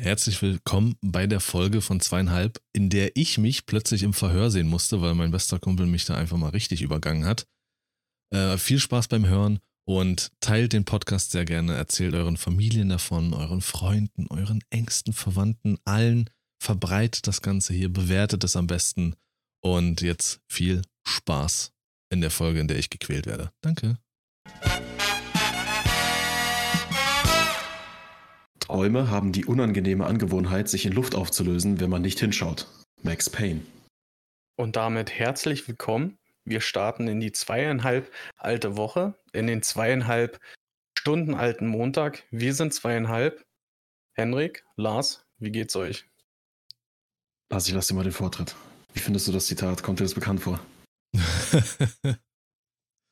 Herzlich willkommen bei der Folge von zweieinhalb, in der ich mich plötzlich im Verhör sehen musste, weil mein bester Kumpel mich da einfach mal richtig übergangen hat. Äh, viel Spaß beim Hören und teilt den Podcast sehr gerne. Erzählt euren Familien davon, euren Freunden, euren engsten Verwandten, allen. Verbreitet das Ganze hier, bewertet es am besten. Und jetzt viel Spaß in der Folge, in der ich gequält werde. Danke. Träume haben die unangenehme Angewohnheit, sich in Luft aufzulösen, wenn man nicht hinschaut. Max Payne. Und damit herzlich willkommen. Wir starten in die zweieinhalb alte Woche, in den zweieinhalb Stunden alten Montag. Wir sind zweieinhalb. Henrik, Lars, wie geht's euch? Lars, ich lass dir mal den Vortritt. Wie findest du das Zitat? Kommt dir das bekannt vor?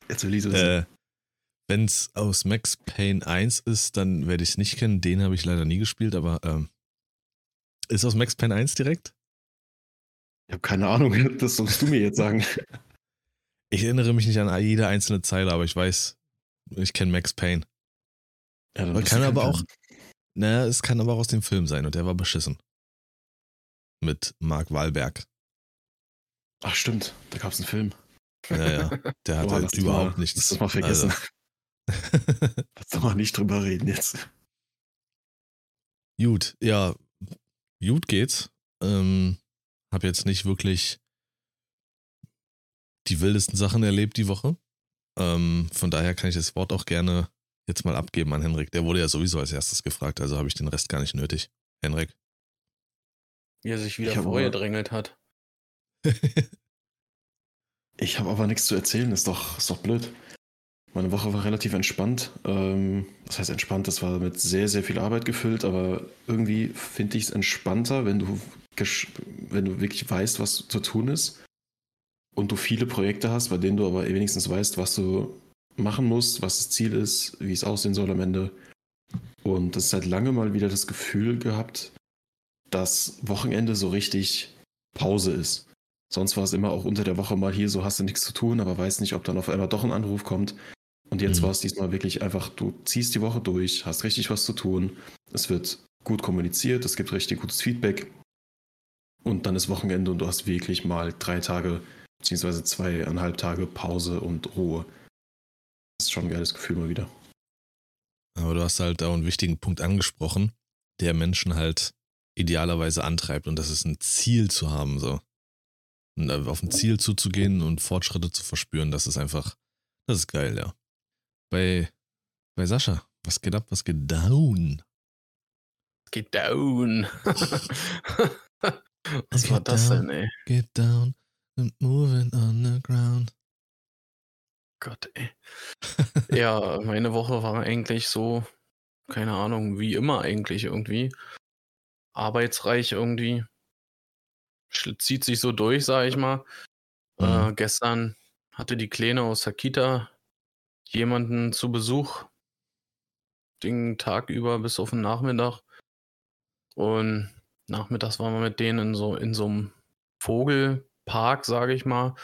Jetzt will ich das. äh, wenn es aus Max Payne 1 ist, dann werde ich es nicht kennen. Den habe ich leider nie gespielt, aber ähm, ist aus Max Payne 1 direkt? Ich habe keine Ahnung, das sollst du mir jetzt sagen. Ich erinnere mich nicht an jede einzelne Zeile, aber ich weiß, ich kenne Max Payne. Ja, bist kann aber auch, naja, es kann aber auch aus dem Film sein und der war beschissen. Mit Mark Wahlberg. Ach, stimmt, da gab es einen Film. Ja, ja. Der lass das überhaupt mal, nichts. Das mal vergessen. Also. Lass doch mal nicht drüber reden jetzt. Gut, ja, gut geht's. Ähm, hab jetzt nicht wirklich die wildesten Sachen erlebt die Woche. Ähm, von daher kann ich das Wort auch gerne jetzt mal abgeben an Henrik. Der wurde ja sowieso als erstes gefragt, also habe ich den Rest gar nicht nötig. Henrik. Wie er sich wieder vorgedrängelt hat. Ich habe aber nichts zu erzählen, ist doch, ist doch blöd. Meine Woche war relativ entspannt. Ähm, das heißt entspannt, das war mit sehr, sehr viel Arbeit gefüllt, aber irgendwie finde ich es entspannter, wenn du, wenn du wirklich weißt, was zu tun ist und du viele Projekte hast, bei denen du aber wenigstens weißt, was du machen musst, was das Ziel ist, wie es aussehen soll am Ende. Und es ist seit langem mal wieder das Gefühl gehabt, dass Wochenende so richtig Pause ist. Sonst war es immer auch unter der Woche mal hier, so hast du nichts zu tun, aber weißt nicht, ob dann auf einmal doch ein Anruf kommt. Und jetzt Mhm. war es diesmal wirklich einfach, du ziehst die Woche durch, hast richtig was zu tun, es wird gut kommuniziert, es gibt richtig gutes Feedback. Und dann ist Wochenende und du hast wirklich mal drei Tage, beziehungsweise zweieinhalb Tage Pause und Ruhe. Das ist schon ein geiles Gefühl mal wieder. Aber du hast halt auch einen wichtigen Punkt angesprochen, der Menschen halt idealerweise antreibt und das ist ein Ziel zu haben, so. Und auf ein Ziel zuzugehen und Fortschritte zu verspüren, das ist einfach, das ist geil, ja. Bei, bei Sascha, was geht ab, was geht down? Geht down. Was Get war das down. denn, ey? Get down and moving on the ground. Gott, ey. Ja, meine Woche war eigentlich so, keine Ahnung, wie immer eigentlich irgendwie. Arbeitsreich irgendwie. Zieht sich so durch, sag ich mal. Äh, Mhm. gestern hatte die Kleine aus der Kita jemanden zu Besuch. Den Tag über bis auf den Nachmittag. Und nachmittags waren wir mit denen in so, in so einem Vogelpark, sage ich mal.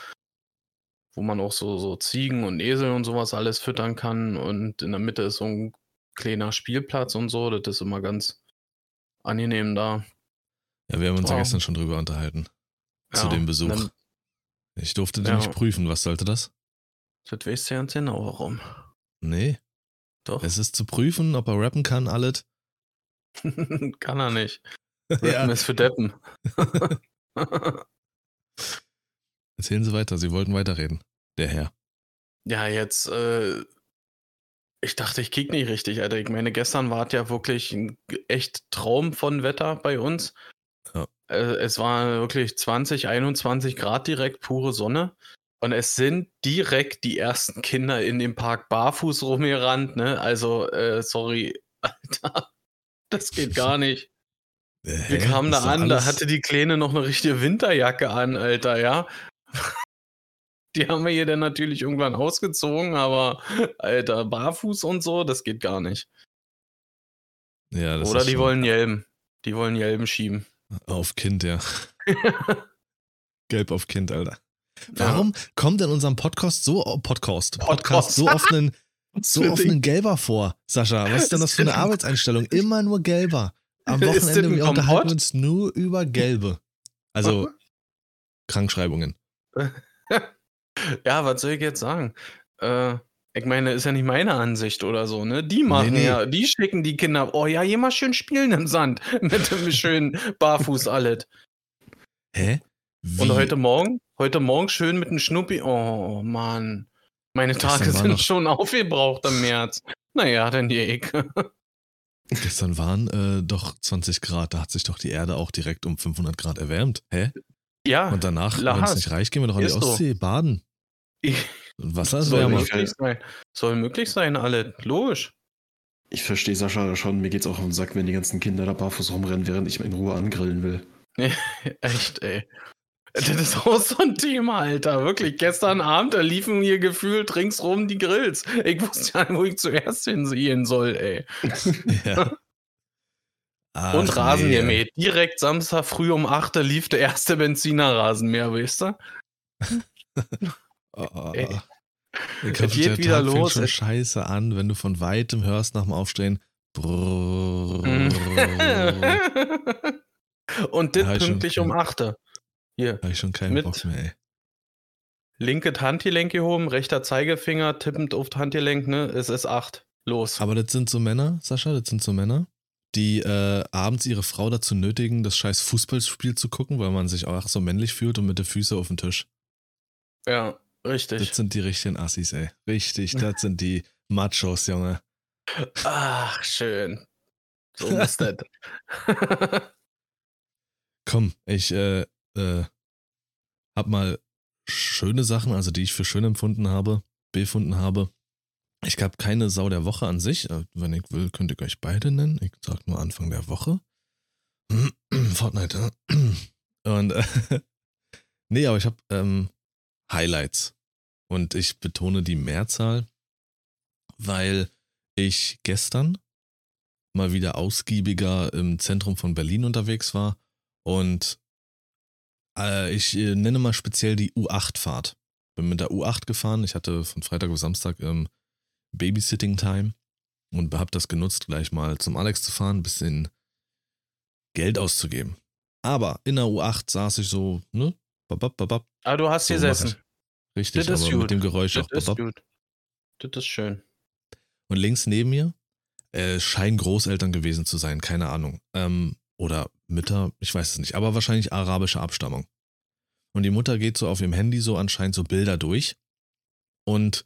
Wo man auch so, so Ziegen und Esel und sowas alles füttern kann. Und in der Mitte ist so ein kleiner Spielplatz und so. Das ist immer ganz angenehm da. Ja, wir haben uns ja gestern schon drüber unterhalten. Zu Ja, dem und Besuch. Dann, Ich durfte den Ja. nicht prüfen. Was sollte das? Das weißt du ja ganz genau warum. Nee. Doch. Es ist zu prüfen, ob er rappen kann, alles. Kann er nicht. Ja. Rappen ist für Deppen. Erzählen Sie weiter, Sie wollten weiterreden. Der Herr. ja, jetzt, äh, ich dachte, ich kick nicht richtig, Alter. Ich meine, gestern war es ja wirklich ein echt Traum von Wetter bei uns. Ja. Äh, es war wirklich 20, 21 Grad direkt, pure Sonne. Und es sind direkt die ersten Kinder in dem Park barfuß rumgerannt, ne? Also, äh, sorry, Alter. Das geht gar nicht. Äh, Wir hä? kamen Ist da an, da alles- hatte die Kleine noch eine richtige Winterjacke an, Alter, ja. Die haben wir ihr dann natürlich irgendwann ausgezogen, aber Alter, barfuß und so, das geht gar nicht. Ja, das Oder ist die schon wollen Jelben. Die wollen Jelben schieben. Auf Kind, ja. Gelb auf Kind, Alter. Warum kommt in unserem Podcast so Podcast, Podcast Podcast. so oft ein, so oft ein Gelber vor, Sascha? Was ist denn das für eine Arbeitseinstellung? Immer nur Gelber. Am Wochenende wir unterhalten uns nur über Gelbe. Also Krankschreibungen. ja, was soll ich jetzt sagen? Äh, ich meine, ist ja nicht meine Ansicht oder so, ne? Die machen nee. ja, die schicken die Kinder, oh ja, geh mal schön spielen im Sand. Mit dem schönen Barfuß alles. Hä? Und Wie? heute Morgen, heute Morgen schön mit dem Schnuppi. Oh Mann. Meine Tage sind noch- schon aufgebraucht im März. Naja, dann die Ecke. Gestern waren äh, doch 20 Grad. Da hat sich doch die Erde auch direkt um 500 Grad erwärmt. Hä? Ja, Und danach, wenn es nicht reicht, gehen wir doch an die. Ostsee baden. ich, Und Wasser ist soll möglich sein. Soll möglich sein, alle. Logisch. Ich verstehe Sascha schon, mir geht's auch auf den Sack, wenn die ganzen Kinder da barfuß rumrennen, während ich in Ruhe angrillen will. Echt, ey. Das ist auch so ein Thema, Alter. Wirklich. Gestern Abend, da liefen hier gefühlt ringsrum die Grills. Ich wusste ja, nicht, wo ich zuerst hinsehen soll, ey. Ja. Ach, Und Rasen nee, gemäht. Direkt Samstag früh um 8 Uhr lief der erste Benzinerrasenmäher, weißt du? Oh, oh, Ey. oh. Ich Es hab, geht der wieder Tag fängt los, schon es- scheiße an, wenn du von weitem hörst nach dem Aufstehen. Brrrr. Und Ja, das ich schon- pünktlich um 8 Uhr. Hier. Hab ich schon keinen Mit- Bock mehr, ey. Linke Handgelenk gehoben, rechter Zeigefinger tippend auf das Handgelenk, ne? Es ist 8. Los. Aber das sind so Männer, Sascha, das sind so Männer, die äh, abends ihre Frau dazu nötigen, das scheiß Fußballspiel zu gucken, weil man sich auch so männlich fühlt und mit den Füßen auf den Tisch. Ja, richtig. Das sind die richtigen Assis, ey. Richtig, das sind die Machos, Junge. Ach, schön. So ist das. Komm, ich äh, äh, hab mal schöne Sachen, also die ich für schön empfunden habe, befunden habe. Ich gab keine Sau der Woche an sich. Äh, Wenn ich will, könnt ihr euch beide nennen. Ich sag nur Anfang der Woche. Fortnite. Und äh, nee, aber ich habe ähm, Highlights. Und ich betone die Mehrzahl, weil ich gestern mal wieder ausgiebiger im Zentrum von Berlin unterwegs war und ich äh, nenne mal speziell die U8-Fahrt. Bin mit der U8 gefahren. Ich hatte von Freitag auf Samstag ähm, Babysitting-Time und habe das genutzt, gleich mal zum Alex zu fahren, ein bisschen Geld auszugeben. Aber in der U8 saß ich so, ne? Babab, babab. ah, du hast So gesessen. Richtig, Das ist aber gut. mit dem Geräusch Das auch. ist babab. gut. Das ist schön. Und links neben mir äh, scheinen Großeltern gewesen zu sein, keine Ahnung. Ähm, oder Mütter, ich weiß es nicht, aber wahrscheinlich arabische Abstammung. Und die Mutter geht so auf ihrem Handy so anscheinend so Bilder durch. Und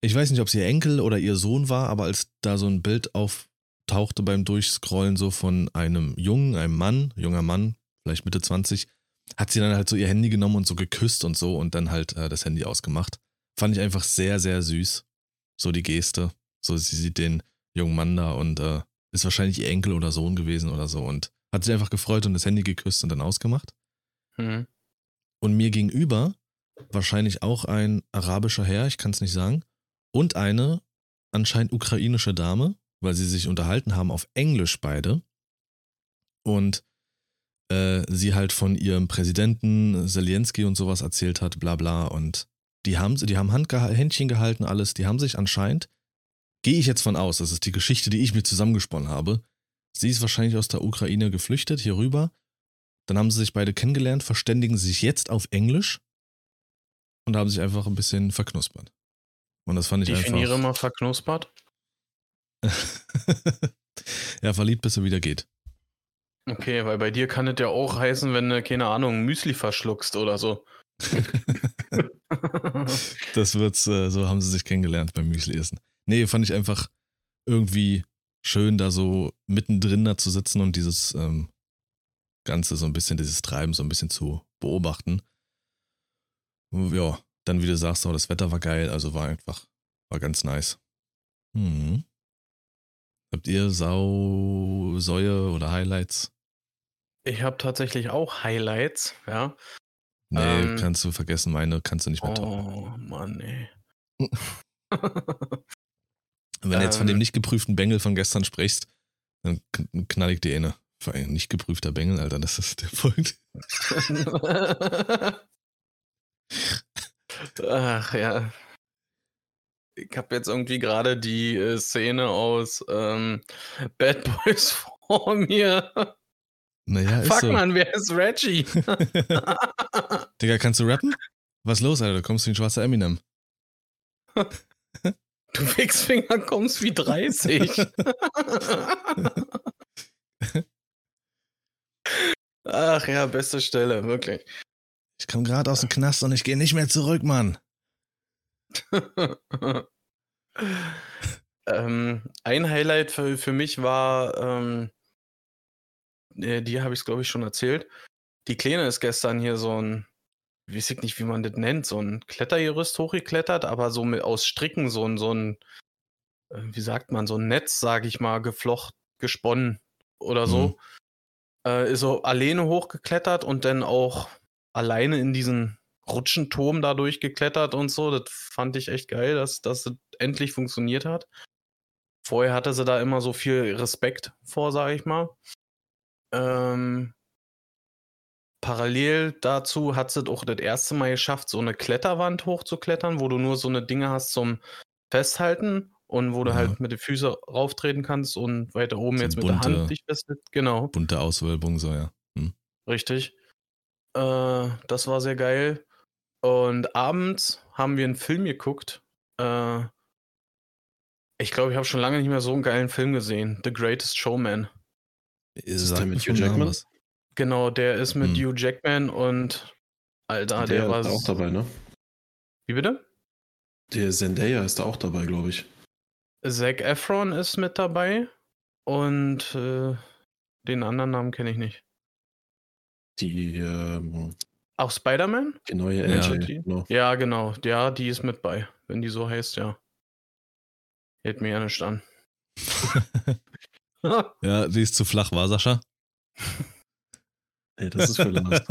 ich weiß nicht, ob es ihr Enkel oder ihr Sohn war, aber als da so ein Bild auftauchte beim Durchscrollen so von einem Jungen, einem Mann, junger Mann, vielleicht Mitte 20, hat sie dann halt so ihr Handy genommen und so geküsst und so und dann halt äh, das Handy ausgemacht. Fand ich einfach sehr, sehr süß. So die Geste. So, sie sieht den jungen Mann da und äh, ist wahrscheinlich ihr Enkel oder Sohn gewesen oder so und hat sich einfach gefreut und das Handy geküsst und dann ausgemacht. Hm. Und mir gegenüber wahrscheinlich auch ein arabischer Herr, ich kann es nicht sagen, und eine anscheinend ukrainische Dame, weil sie sich unterhalten haben auf Englisch beide. Und äh, sie halt von ihrem Präsidenten Zelensky und sowas erzählt hat, bla bla. Und die haben, die haben Handgeha Händchen gehalten, alles. Die haben sich anscheinend, gehe ich jetzt von aus, das ist die Geschichte, die ich mir zusammengesponnen habe. Sie ist wahrscheinlich aus der Ukraine geflüchtet, hier rüber. Dann haben sie sich beide kennengelernt, verständigen sich jetzt auf Englisch und haben sich einfach ein bisschen verknuspert. Und das fand ich Definiere einfach. mal verknuspert. ja, verliebt, bis er wieder geht. Okay, weil bei dir kann es ja auch heißen, wenn du, keine Ahnung, Müsli verschluckst oder so. Das wird's, äh, so haben sie sich kennengelernt beim Müsli essen. Nee, fand ich einfach irgendwie schön, da so mittendrin da zu sitzen und dieses ähm, Ganze, so ein bisschen, dieses Treiben so ein bisschen zu beobachten. Ja, dann, wie du sagst, auch das Wetter war geil, also war einfach, war ganz nice. Hm. Habt ihr Sau, Säue oder Highlights? ich habe tatsächlich auch Highlights, ja. Nee, Ähm. kannst du vergessen, meine kannst du nicht mehr toppen. Oh, Mann, ey. Wenn du jetzt von Ähm. dem nicht geprüften Bengel von gestern sprichst, dann kn- knall ich dir eine. Vor allem nicht geprüfter Bengel, Alter, das ist der Punkt. Ach ja. Ich habe jetzt irgendwie gerade die äh, Szene aus ähm, Bad Boys vor mir. Naja, ist Fuck, so. man, wer ist Reggie? Digga, kannst du rappen? Was los, Alter? Du kommst wie ein schwarzer Eminem. Du Wichsfinger kommst wie 30. Ach ja, beste Stelle, wirklich. Ich komme gerade aus dem Knast und ich gehe nicht mehr zurück, Mann. ähm, ein Highlight für, für mich war, ähm, äh, die habe ich glaube ich schon erzählt. Die Kleine ist gestern hier so ein, weiß ich nicht, wie man das nennt, so ein Klettergerüst hochgeklettert, aber so mit aus Stricken, so ein, so ein, äh, wie sagt man, so ein Netz, sage ich mal, geflocht, gesponnen oder so. Mhm. Äh, ist so alleine hochgeklettert und dann auch alleine in diesen Rutschenturm da durchgeklettert und so. Das fand ich echt geil, dass dass das endlich funktioniert hat. Vorher hatte sie da immer so viel Respekt vor, sage ich mal. Ähm, parallel dazu hat sie auch das erste Mal geschafft, so eine Kletterwand hochzuklettern, wo du nur so eine Dinge hast zum Festhalten und wo du Ja. halt mit den Füßen rauftreten kannst und weiter oben So jetzt mit der bunte- Hand dich festhältst. Genau. Bunte Auswölbung, so, ja. Hm. Richtig. Äh, das war sehr geil. Und abends haben wir einen Film geguckt. Äh, ich glaube, ich habe schon lange nicht mehr so einen geilen Film gesehen. The Greatest Showman. das Sag der mir mit Hugh Jackman? was. Genau, der ist mit Hm. Hugh Jackman und Alter, der, der war. ist auch dabei, ne? Wie bitte? Der Zendaya ist da auch dabei, glaube ich. Zac Efron ist mit dabei und äh, den anderen Namen kenne ich nicht. Die, ähm, Auch Spider-Man? die neue Ja. MJ. Genau. Ja, genau. Ja, die ist mit bei. Wenn die so heißt, ja. Hält mir ja nicht an. ja, die ist zu flach, war Sascha? Ey, das ist für Lars.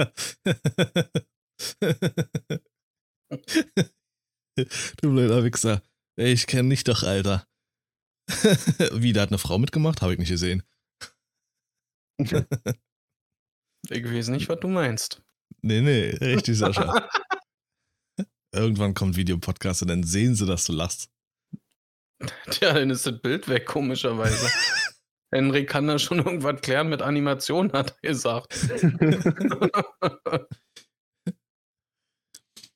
du blöder Wichser. Ey, ich kenn dich doch, Alter. Wie, da hat eine Frau mitgemacht? Habe ich nicht gesehen. Ich weiß nicht, was du meinst. Nee, nee, richtig, Sascha. Irgendwann kommt Videopodcast und dann sehen sie, dass du lachst. Tja, dann ist das Bild weg, komischerweise. Henrik kann da schon irgendwas klären mit Animation, hat er gesagt.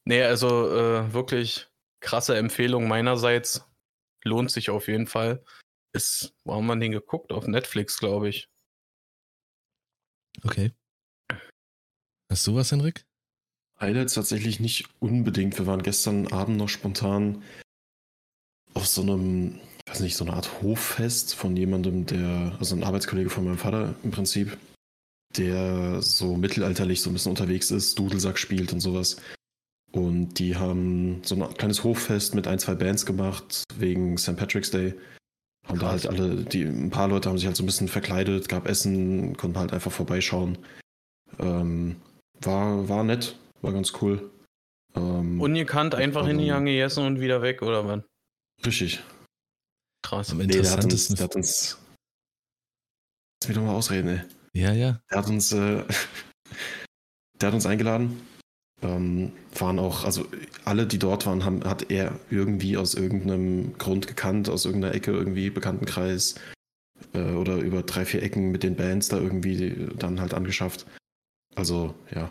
nee, also äh, wirklich krasse Empfehlung meinerseits. Lohnt sich auf jeden Fall. Ist, wo haben wir den geguckt? Auf Netflix, glaube ich. Okay. Hast du was, Henrik? Highlights tatsächlich nicht unbedingt. Wir waren gestern Abend noch spontan auf so einem, ich weiß nicht, so eine Art Hoffest von jemandem, der, also ein Arbeitskollege von meinem Vater im Prinzip, der so mittelalterlich so ein bisschen unterwegs ist, Dudelsack spielt und sowas. Und die haben so ein kleines Hoffest mit ein, zwei Bands gemacht wegen St. Patrick's Day. Haben da halt alle, die, ein paar Leute haben sich halt so ein bisschen verkleidet, gab Essen, konnten halt einfach vorbeischauen. Ähm, war, war nett, war ganz cool. Ähm, Ungekannt, einfach Also- hingegangen, gegessen und wieder weg, oder was? richtig. Krass. Am Nee, der hat uns, interessantesten. der hat uns. Lass mich doch mal ausreden, ey. ja, ja. Der hat uns, äh, der hat uns eingeladen. Ähm, waren auch, also alle, die dort waren, haben, hat er irgendwie aus irgendeinem Grund gekannt, aus irgendeiner Ecke irgendwie, Bekanntenkreis äh, oder über drei, vier Ecken mit den Bands da irgendwie dann halt angeschafft. Also, ja.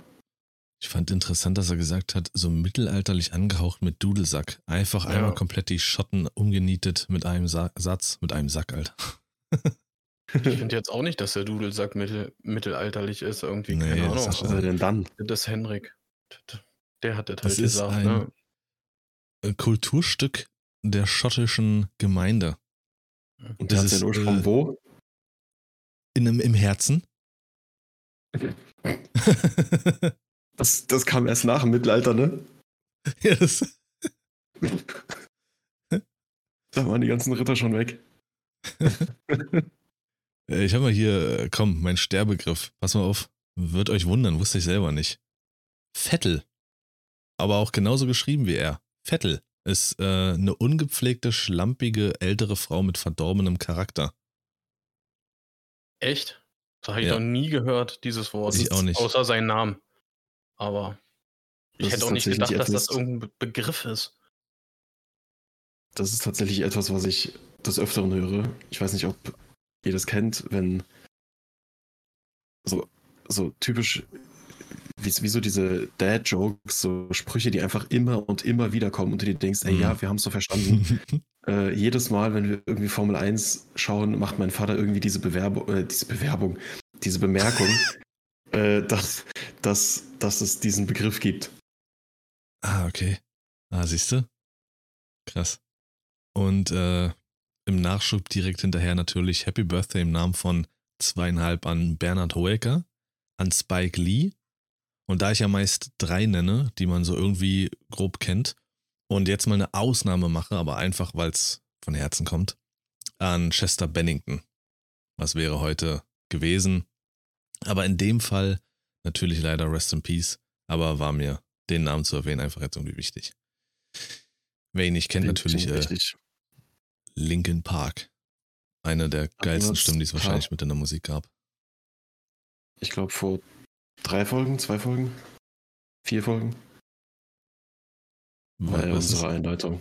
Ich fand interessant, dass er gesagt hat, so mittelalterlich angehaucht mit Dudelsack. Einfach Ja. einmal komplett die Schotten umgenietet mit einem Sa Satz, mit einem Sack, Alter. Ich finde jetzt auch nicht, dass der Dudelsack mittel, mittelalterlich ist, irgendwie. Nee, Keine das Ahnung. ist Was soll denn dann? Das ist Henrik. Der hat das, Das halt ist gesagt. ein- Ne? Ein Kulturstück der schottischen Gemeinde. Und Das der hat ist, seinen Ursprung äh, wo? In einem, Im Herzen. Das, das kam erst nach dem Mittelalter, ne? ja, das, Da waren die ganzen Ritter schon weg. Äh, ich habe mal hier, äh, komm, mein Sterbegriff. Pass mal auf. Wird euch wundern, wusste ich selber nicht. Vettel. Aber auch genauso geschrieben wie er. Vettel ist äh, eine ungepflegte, schlampige, ältere Frau mit verdorbenem Charakter. Echt? Das habe ich Ja. noch nie gehört, dieses Wort. Ich auch nicht. Außer seinen Namen. Aber ich Das hätte auch nicht gedacht, dass das etwas- irgendein Be Begriff ist. Das ist tatsächlich etwas, was ich des Öfteren höre. Ich weiß nicht, ob ihr das kennt, wenn so, so typisch, wie, wie so diese Dad-Jokes, so Sprüche, die einfach immer und immer wieder kommen und du dir denkst, ey, Mhm. ja, wir haben es so verstanden. äh, jedes Mal, wenn wir irgendwie Formel 1 schauen, macht mein Vater irgendwie diese Bewerbung, äh, diese Bewerbung, diese Bemerkung, äh, dass, dass, dass es diesen Begriff gibt. Ah, okay. Ah, siehst du? Krass. Und äh, im Nachschub direkt hinterher natürlich Happy Birthday im Namen von zweieinhalb an Bernhard Hoeker, an Spike Lee. Und da ich ja meist drei nenne, die man so irgendwie grob kennt, und jetzt mal eine Ausnahme mache, aber einfach, weil es von Herzen kommt, an Chester Bennington. Was wäre heute gewesen? Aber in dem Fall natürlich leider Rest in Peace, aber war mir den Namen zu erwähnen einfach jetzt irgendwie wichtig. Wer ihn nicht kennt, natürlich äh. Linkin Park. Eine der geilsten Stimmen, die es wahrscheinlich mit in der Musik gab. Ich glaube, vor drei Folgen, zwei Folgen, vier Folgen war ja unsere Einleitung.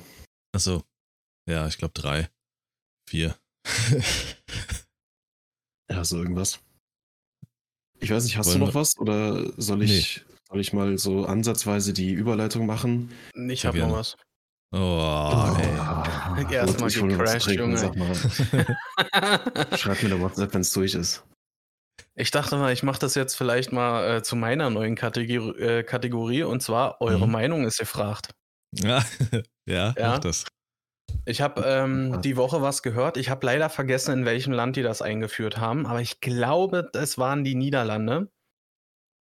Achso. Ja, ich glaube drei. Vier. Ja, so irgendwas. Ich weiß nicht, hast Wollen du noch was oder soll ich, soll ich mal so ansatzweise die Überleitung machen? Ich habe noch was. Oh, ey. Erst mal ich hol mir was gecrashed, Junge. Sag mal, schreib mir eine WhatsApp, wenn es durch ist. Ich dachte mal, ich mache das jetzt vielleicht mal äh, zu meiner neuen Kategor äh, Kategorie und zwar eure Mhm. Meinung ist gefragt. Ja, ja, Ja. mach das. Ich habe ähm, die Woche was gehört. Ich habe leider vergessen, in welchem Land die das eingeführt haben, aber ich glaube, es waren die Niederlande.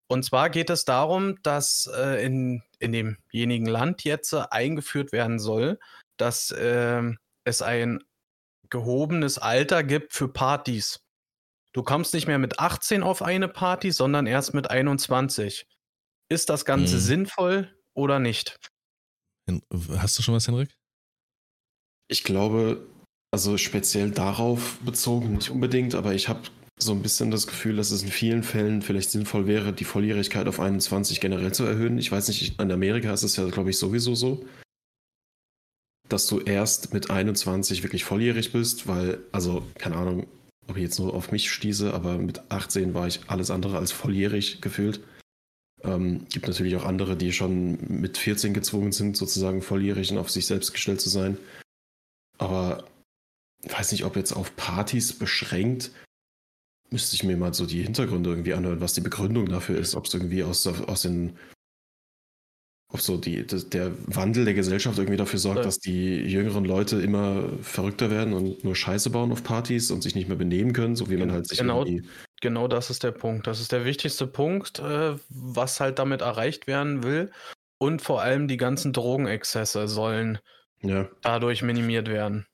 Und zwar geht es darum, dass äh, in, in demjenigen Land jetzt äh, eingeführt werden soll, dass ähm, es ein gehobenes Alter gibt für Partys. Du kommst nicht mehr mit 18 auf eine Party, sondern erst mit 21. Ist das Ganze Mhm. sinnvoll oder nicht? Hast du schon was, Henrik? Ich glaube, also speziell darauf bezogen nicht unbedingt, aber ich habe so ein bisschen das Gefühl, dass es in vielen Fällen vielleicht sinnvoll wäre, die Volljährigkeit auf 21 generell zu erhöhen. Ich weiß nicht, in Amerika ist es ja, glaube ich, sowieso so, dass du erst mit 21 wirklich volljährig bist, weil, also, keine Ahnung, ob ich jetzt nur auf mich stieße, aber mit 18 war ich alles andere als volljährig gefühlt. Ähm, gibt natürlich auch andere, die schon mit 14 gezwungen sind, sozusagen volljährig und auf sich selbst gestellt zu sein. Aber ich weiß nicht, ob jetzt auf Partys beschränkt, müsste ich mir mal so die Hintergründe irgendwie anhören, was die Begründung dafür ist, ob es irgendwie aus, aus den, ob so die, der Wandel der Gesellschaft irgendwie dafür sorgt, dass die jüngeren Leute immer verrückter werden und nur Scheiße bauen auf Partys und sich nicht mehr benehmen können, so wie man halt sich Genau. Genau das ist der Punkt. Das ist der wichtigste Punkt, äh, was halt damit erreicht werden will. Und vor allem die ganzen Drogenexzesse sollen Ja. dadurch minimiert werden.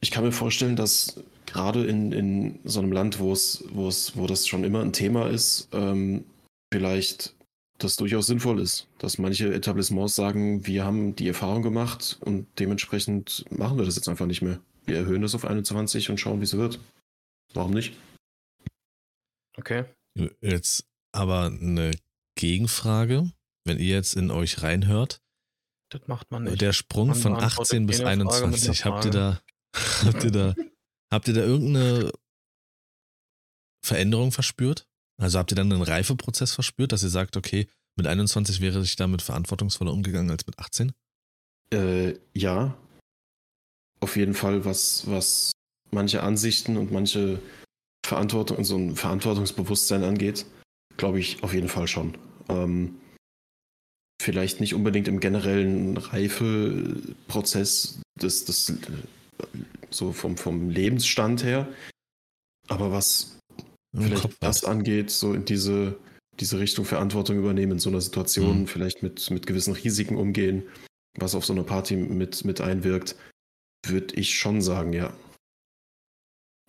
Ich kann mir vorstellen, dass gerade in, in so einem Land, wo es, wo es, wo das schon immer ein Thema ist, ähm, vielleicht das durchaus sinnvoll ist, dass manche Etablissements sagen, wir haben die Erfahrung gemacht und dementsprechend machen wir das jetzt einfach nicht mehr. Wir erhöhen das auf 21 und schauen, wie es wird. Warum nicht? Okay. Jetzt aber eine Gegenfrage. Wenn ihr jetzt in euch reinhört, Das macht man nicht. der Sprung Man von beantwortet 18 bis keine Frage mit 21, einer habt ihr da, habt ihr da, habt ihr da irgendeine Veränderung verspürt? Also habt ihr dann einen Reifeprozess verspürt, dass ihr sagt, okay, mit 21 wäre ich damit verantwortungsvoller umgegangen als mit 18? Äh, ja. Auf jeden Fall, was, was manche Ansichten und manche Verantwortung und so ein Verantwortungsbewusstsein angeht, glaube ich auf jeden Fall schon. Ähm, vielleicht nicht unbedingt im generellen Reifeprozess des, des äh, so vom, vom Lebensstand her, aber was Im vielleicht Kopf das angeht, so in diese, diese Richtung Verantwortung übernehmen in so einer Situation, Mhm. vielleicht mit, mit gewissen Risiken umgehen, was auf so einer Party mit, mit einwirkt, würde ich schon sagen, ja.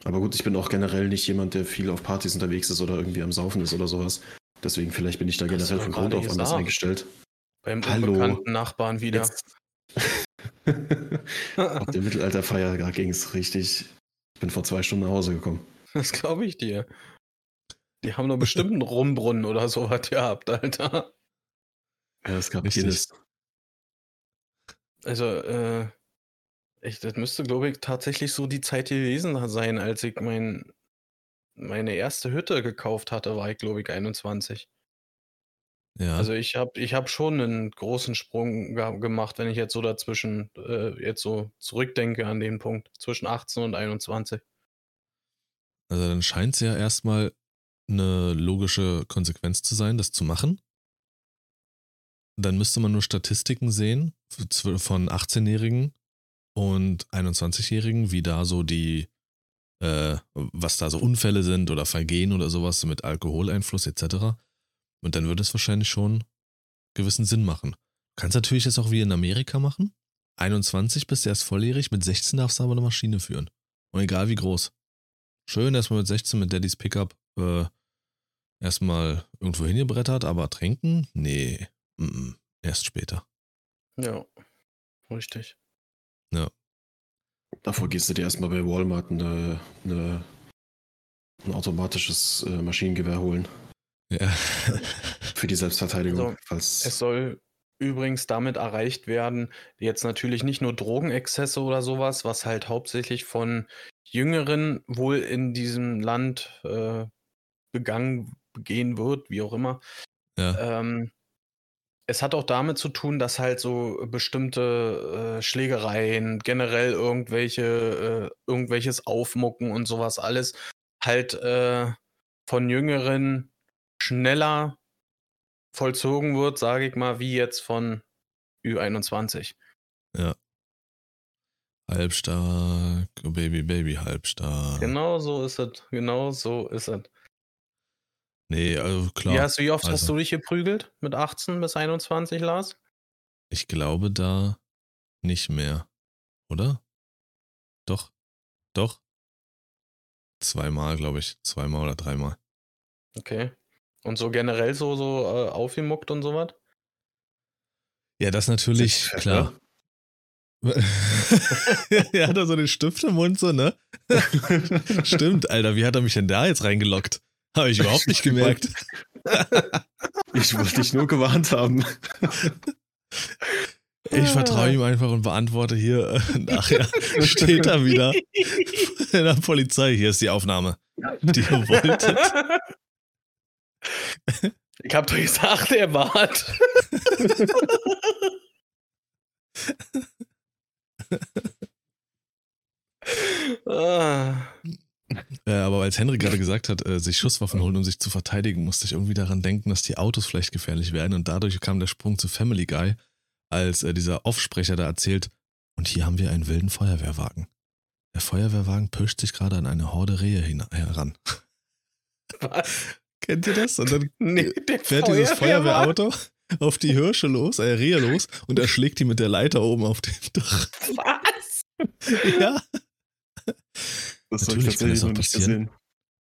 Aber gut, ich bin auch generell nicht jemand, der viel auf Partys unterwegs ist oder irgendwie am Saufen ist oder sowas. Deswegen vielleicht bin ich da generell von Grund auf anders eingestellt. Beim Hallo. unbekannten Nachbarn wieder. Auf der Mittelalterfeier ging es richtig. Ich bin vor zwei Stunden nach Hause gekommen. Das glaube ich dir. Die haben doch bestimmt einen Rumbrunnen oder sowas gehabt, Alter. Ja, es gab Richtig. Guinness. Also, äh, ich, das müsste, glaube ich, tatsächlich so die Zeit gewesen sein, als ich mein meine erste Hütte gekauft hatte, war ich, glaube ich, 21. Ja. Also ich habe ich hab schon einen großen Sprung gemacht, wenn ich jetzt so dazwischen, äh, jetzt so zurückdenke an den Punkt, zwischen 18 und 21. Also dann scheint es ja erstmal eine logische Konsequenz zu sein, das zu machen. Dann müsste man nur Statistiken sehen von 18-Jährigen und 21-Jährigen, wie da so die, äh, was da so Unfälle sind oder Vergehen oder sowas mit Alkoholeinfluss etc. Und dann würde es wahrscheinlich schon gewissen Sinn machen. Du kannst natürlich jetzt auch wie in Amerika machen. 21 bist du erst volljährig, mit 16 darfst du aber eine Maschine führen. Und egal wie groß. Schön erstmal mit 16 mit Daddys Pickup äh, erstmal irgendwo hingebrettert, aber trinken? Nee. Mm -mm. Erst später. Ja, richtig. Ja. Davor gehst du dir erstmal bei Walmart eine, eine, ein automatisches äh, Maschinengewehr holen. Ja. Für die Selbstverteidigung. Also, falls Es soll übrigens damit erreicht werden, jetzt natürlich nicht nur Drogenexzesse oder sowas, was halt hauptsächlich von Jüngeren wohl in diesem Land äh, begangen, begehen wird, wie auch immer. ja. Ähm, es hat auch damit zu tun, dass halt so bestimmte äh, Schlägereien, generell irgendwelche, äh, irgendwelches Aufmucken und sowas alles halt äh, von Jüngeren schneller vollzogen wird, sage ich mal, wie jetzt von Ü21. Halbstark, oh Baby, Baby, halbstark. Genau so ist es. Genau so ist es. Nee, also klar. Wie, hast, wie oft hast also- du dich geprügelt? Mit 18 bis 21, Lars? Ich glaube da nicht mehr. Oder? Doch. Doch. Zweimal, glaube ich. Zweimal oder dreimal. Okay. Und so generell so, so äh, aufgemuckt und sowas? Ja, das natürlich, Pfeffer? klar. er hat da so den Stift im Mund, so, ne? Stimmt, Alter, wie hat er mich denn da jetzt reingelockt? Habe ich überhaupt nicht gemerkt. Ich wollte dich nur gewarnt haben. Ich vertraue ihm einfach und beantworte hier äh, nachher. Steht da wieder in der Polizei. Hier ist die Aufnahme, die ihr wolltet. Ich hab doch gesagt, er wart. ah, Ja, aber als Henry gerade gesagt hat, äh, sich Schusswaffen holen, um sich zu verteidigen, musste ich irgendwie daran denken, dass die Autos vielleicht gefährlich werden. Und dadurch kam der Sprung zu Family Guy, als äh, dieser Offsprecher da erzählt, und hier haben wir einen wilden Feuerwehrwagen. Der Feuerwehrwagen pirscht sich gerade an eine Horde Rehe heran. was? Kennt ihr das? Und dann Nee, der fährt dieses Feuerwehrwagen. Feuerwehrauto auf die Hirsche los, äh, Rehe los, und erschlägt die mit der Leiter oben auf dem Dach. Was? ja. Das Natürlich kann das auch passieren.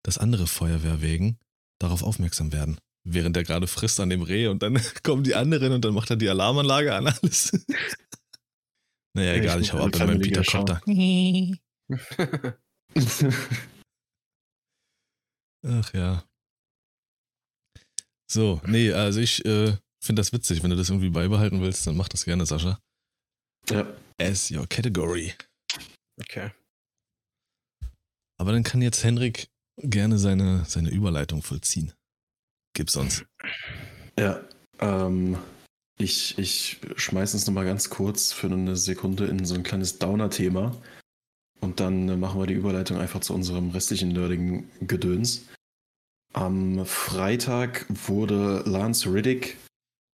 dass andere Feuerwehrwegen darauf aufmerksam werden. Während er gerade frisst an dem Reh und dann kommen die anderen und dann macht er die Alarmanlage an alles. naja, Ja, egal, ich ich hau ab alle meinem Peter Copter. Ach ja. So, nee, also ich äh, finde das witzig. Wenn du das irgendwie beibehalten willst, dann mach das gerne, Sascha. ja. As your category. Okay. Aber dann kann jetzt Henrik gerne seine, seine Überleitung vollziehen. Gib's uns. Ja, ähm, ich, ich schmeiß uns nochmal ganz kurz für eine Sekunde in so ein kleines Downer-Thema. Und dann äh, machen wir die Überleitung einfach zu unserem restlichen nerdigen Gedöns. Am Freitag wurde Lance Riddick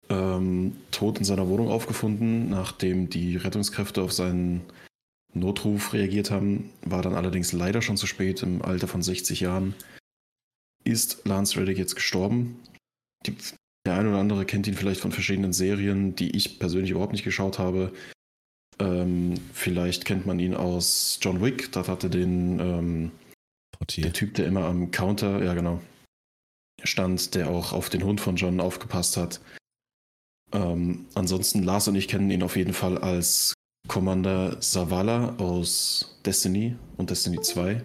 ähm, tot in seiner Wohnung aufgefunden, nachdem die Rettungskräfte auf seinen Notruf reagiert haben. War dann allerdings leider schon zu spät. Im Alter von 60 Jahren ist Lance Riddick jetzt gestorben. Die, der eine oder andere kennt ihn vielleicht von verschiedenen Serien, die ich persönlich überhaupt nicht geschaut habe. Ähm, vielleicht kennt man ihn aus John Wick. Dort hatte den ähm, der Typ, der immer am Counter, ja genau, stand, der auch auf den Hund von John aufgepasst hat. Ähm, ansonsten, Lars und ich kennen ihn auf jeden Fall als Commander Zavala aus Destiny und Destiny 2.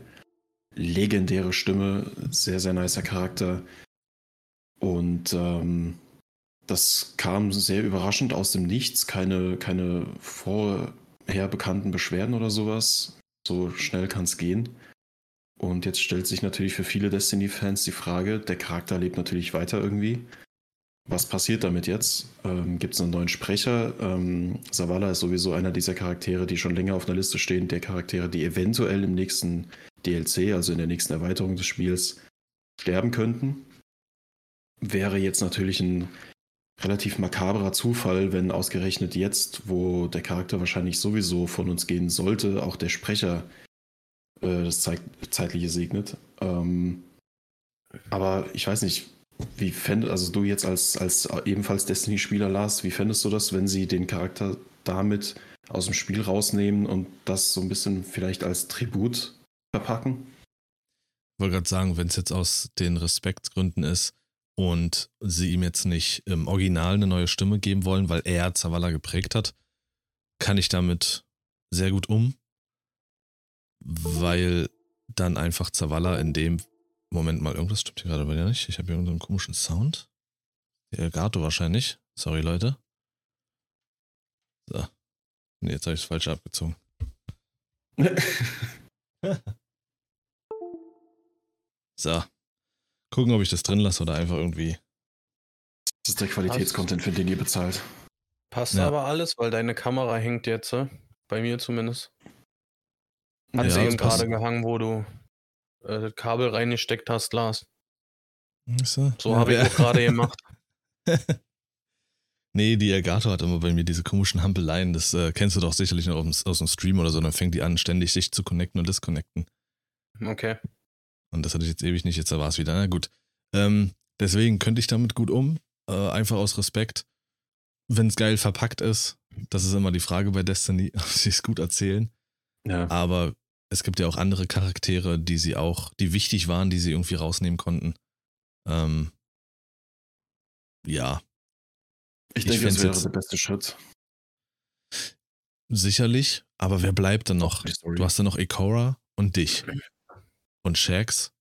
Legendäre Stimme, sehr, sehr nicer Charakter. Und ähm, das kam sehr überraschend aus dem Nichts. Keine, keine vorher bekannten Beschwerden oder sowas. So schnell kann es gehen. Und jetzt stellt sich natürlich für viele Destiny-Fans die Frage, der Charakter lebt natürlich weiter irgendwie. Was passiert damit jetzt? Ähm, Gibt es einen neuen Sprecher? Ähm, Zavala ist sowieso einer dieser Charaktere, die schon länger auf einer Liste stehen, der Charaktere, die eventuell im nächsten DLC, also in der nächsten Erweiterung des Spiels, sterben könnten. Wäre jetzt natürlich ein relativ makabrer Zufall, wenn ausgerechnet jetzt, wo der Charakter wahrscheinlich sowieso von uns gehen sollte, auch der Sprecher äh, das Zeit Zeitliche segnet. Ähm, aber ich weiß nicht, wie fänd, also du jetzt als, als ebenfalls Destiny-Spieler, Lars, wie fändest du das, wenn sie den Charakter damit aus dem Spiel rausnehmen und das so ein bisschen vielleicht als Tribut verpacken? Ich wollte gerade sagen, wenn es jetzt aus den Respektgründen ist und sie ihm jetzt nicht im Original eine neue Stimme geben wollen, weil er Zavala geprägt hat, kann ich damit sehr gut um, weil dann einfach Zavala in dem Moment mal, irgendwas stimmt hier gerade bei dir nicht. Ich habe hier irgendeinen komischen Sound. Der Elgato wahrscheinlich. Sorry, Leute. So. Nee, jetzt habe ich es falsch abgezogen. so. Gucken, ob ich das drin lasse oder einfach irgendwie. Das ist der Qualitätscontent, für den ihr bezahlt. Passt ja. aber alles, weil deine Kamera hängt jetzt. Bei mir zumindest. Hat ja, sie eben gerade gehangen, wo du äh, Kabel reingesteckt hast, Lars. So, so ja, habe ich auch gerade gemacht. nee, die Elgato hat immer bei mir diese komischen Hampeleien. Das äh, kennst du doch sicherlich noch aus, aus dem Stream oder so. Dann fängt die an, ständig sich zu connecten und disconnecten. Okay. Und das hatte ich jetzt ewig nicht, jetzt war es wieder. Na gut. Ähm, deswegen könnte ich damit gut um. Äh, einfach aus Respekt. Wenn es geil verpackt ist, das ist immer die Frage bei Destiny, ob sie es gut erzählen. Ja. Aber es gibt ja auch andere Charaktere, die sie auch, die wichtig waren, die sie irgendwie rausnehmen konnten. Ähm, ja. Ich, ich denke, das wäre der beste Schritt. Sicherlich, aber wer bleibt denn noch? Du hast ja noch Ikora und dich. Und Shax.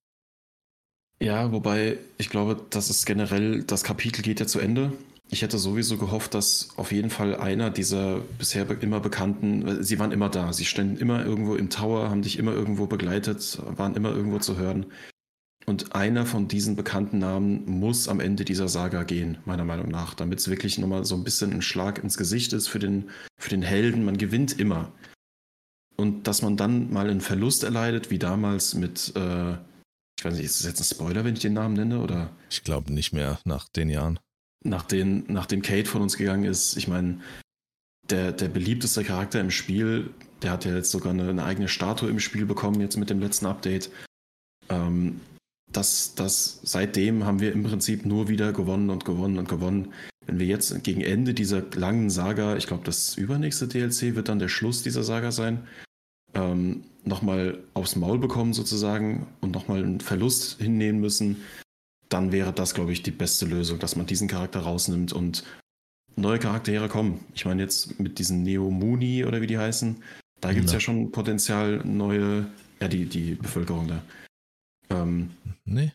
Ja, wobei ich glaube, das ist generell, das Kapitel geht ja zu Ende. Ich hätte sowieso gehofft, dass auf jeden Fall einer dieser bisher immer bekannten, sie waren immer da, sie ständen immer irgendwo im Tower, haben dich immer irgendwo begleitet, waren immer irgendwo zu hören. Und einer von diesen bekannten Namen muss am Ende dieser Saga gehen, meiner Meinung nach, damit es wirklich nochmal so ein bisschen ein Schlag ins Gesicht ist für den, für den Helden. Man gewinnt immer. Und dass man dann mal einen Verlust erleidet, wie damals mit, äh, ich weiß nicht, ist das jetzt ein Spoiler, wenn ich den Namen nenne? Oder? Ich glaube nicht mehr nach den Jahren nach den, nachdem Kate von uns gegangen ist, ich meine, der, der beliebteste Charakter im Spiel, der hat ja jetzt sogar eine, eine eigene Statue im Spiel bekommen, jetzt mit dem letzten Update. Ähm, das, das, seitdem haben wir im Prinzip nur wieder gewonnen und gewonnen und gewonnen. Wenn wir jetzt gegen Ende dieser langen Saga, ich glaube, das übernächste DLC wird dann der Schluss dieser Saga sein, ähm, nochmal aufs Maul bekommen sozusagen und nochmal einen Verlust hinnehmen müssen, dann wäre das, glaube ich, die beste Lösung, dass man diesen Charakter rausnimmt und neue Charaktere kommen. Ich meine, jetzt mit diesen Neo Muni oder wie die heißen, da gibt es ja. ja. schon Potenzial, neue, ja, die, die Bevölkerung da. Ähm, nee.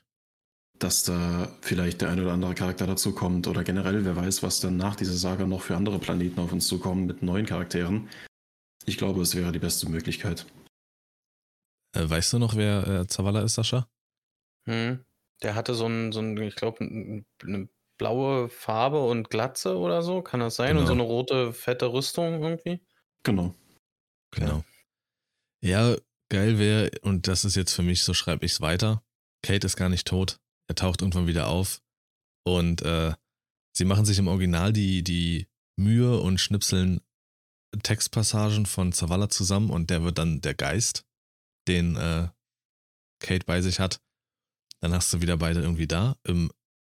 Dass da vielleicht der eine oder andere Charakter dazu kommt oder generell, wer weiß, was dann nach dieser Saga noch für andere Planeten auf uns zukommen mit neuen Charakteren. Ich glaube, es wäre die beste Möglichkeit. Äh, weißt du noch, wer äh, Zavala ist, Sascha? Hm. Der hatte so ein, so ein ich glaube, eine blaue Farbe und Glatze oder so, kann das sein? Genau. Und so genau. eine rote, fette Rüstung irgendwie? Genau. Genau. Ja, geil wäre, und das ist jetzt für mich, so schreibe ich es weiter. Kate ist gar nicht tot. Er taucht irgendwann wieder auf. Und äh, sie machen sich im Original die, die Mühe und schnipseln Textpassagen von Zavala zusammen und der wird dann der Geist, den äh, Kate bei sich hat. Dann hast du wieder beide irgendwie da. Im,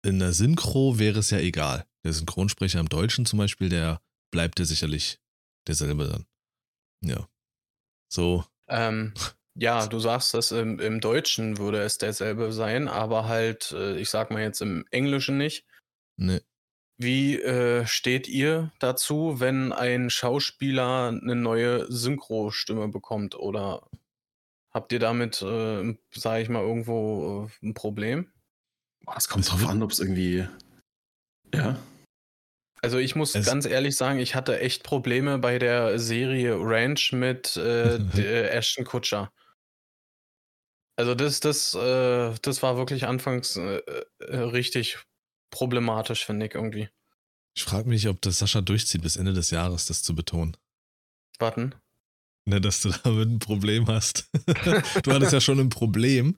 in der Synchro wäre es ja egal. Der Synchronsprecher im Deutschen zum Beispiel, der bleibt ja sicherlich derselbe dann. Ja. So. Ähm, ja, du sagst, dass im, im, Deutschen würde es derselbe sein, aber halt, äh, ich sag mal jetzt im Englischen nicht. Nee. Wie äh, steht ihr dazu, wenn ein Schauspieler eine neue Synchro-Stimme bekommt oder Habt ihr damit, äh, sage ich mal, irgendwo äh, ein Problem? Es kommt drauf an, ob es irgendwie. Ja. Also ich muss es ganz ehrlich sagen, ich hatte echt Probleme bei der Serie Ranch mit äh, Ashton Kutscher. Also das, das, äh, das war wirklich anfangs äh, äh, richtig problematisch, finde ich irgendwie. Ich frage mich, ob das Sascha durchzieht, bis Ende des Jahres das zu betonen. Warten. Ne, dass du damit ein Problem hast. du hattest ja schon ein Problem,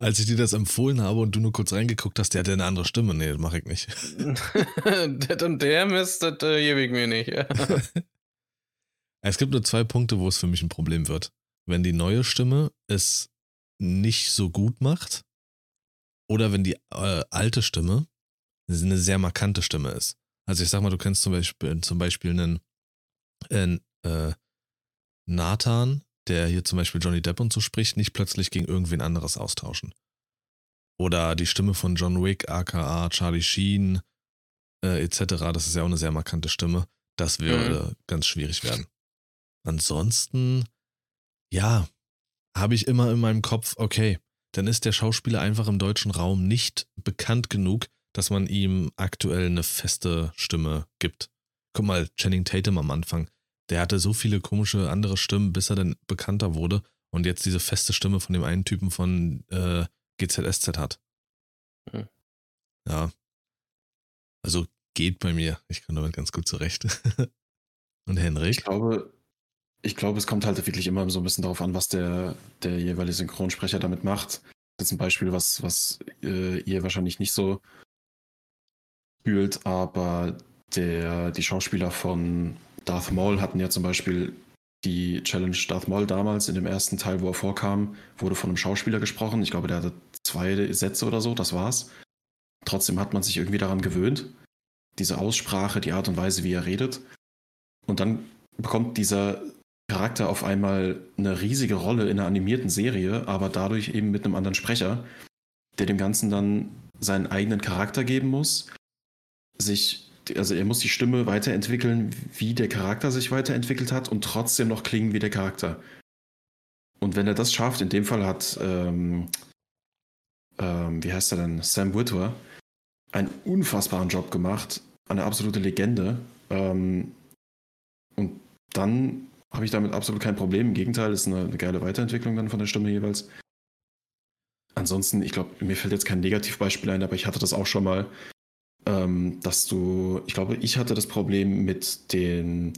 als ich dir das empfohlen habe und du nur kurz reingeguckt hast, der hat ja eine andere Stimme. Nee, das mache ich nicht. das und der Mist, das äh, gebe ich mir nicht. es gibt nur zwei Punkte, wo es für mich ein Problem wird. Wenn die neue Stimme es nicht so gut macht oder wenn die äh, alte Stimme eine sehr markante Stimme ist. Also ich sag mal, du kennst zum Beispiel, zum Beispiel einen, einen äh, Nathan, der hier zum Beispiel Johnny Depp und so spricht, nicht plötzlich gegen irgendwen anderes austauschen. Oder die Stimme von John Wick, aka Charlie Sheen, äh, etc., das ist ja auch eine sehr markante Stimme. Das würde mhm. ganz schwierig werden. Ansonsten, ja, habe ich immer in meinem Kopf, okay, dann ist der Schauspieler einfach im deutschen Raum nicht bekannt genug, dass man ihm aktuell eine feste Stimme gibt. Guck mal, Channing Tatum am Anfang, der hatte so viele komische andere Stimmen, bis er dann bekannter wurde und jetzt diese feste Stimme von dem einen Typen von äh, GZSZ hat. Hm. Ja. Also geht bei mir. Ich kann damit ganz gut zurecht. und Henrik? Ich glaube, ich glaube, es kommt halt wirklich immer so ein bisschen darauf an, was der, der jeweilige Synchronsprecher damit macht. Das ist ein Beispiel, was, was äh, ihr wahrscheinlich nicht so fühlt, aber der, die Schauspieler von Darth Maul hatten ja zum Beispiel die Challenge Darth Maul damals in dem ersten Teil, wo er vorkam, wurde von einem Schauspieler gesprochen. Ich glaube, der hatte zwei Sätze oder so, das war's. Trotzdem hat man sich irgendwie daran gewöhnt. Diese Aussprache, die Art und Weise, wie er redet. Und dann bekommt dieser Charakter auf einmal eine riesige Rolle in einer animierten Serie, aber dadurch eben mit einem anderen Sprecher, der dem Ganzen dann seinen eigenen Charakter geben muss, sich, also er muss die Stimme weiterentwickeln, wie der Charakter sich weiterentwickelt hat und trotzdem noch klingen wie der Charakter. Und wenn er das schafft, in dem Fall hat, ähm, ähm, wie heißt er denn, Sam Witwer, einen unfassbaren Job gemacht, eine absolute Legende. Ähm, und dann habe ich damit absolut kein Problem. Im Gegenteil, ist eine, eine geile Weiterentwicklung dann von der Stimme jeweils. Ansonsten, ich glaube, mir fällt jetzt kein Negativbeispiel ein, aber ich hatte das auch schon mal, ähm, dass du, ich glaube, ich hatte das Problem mit den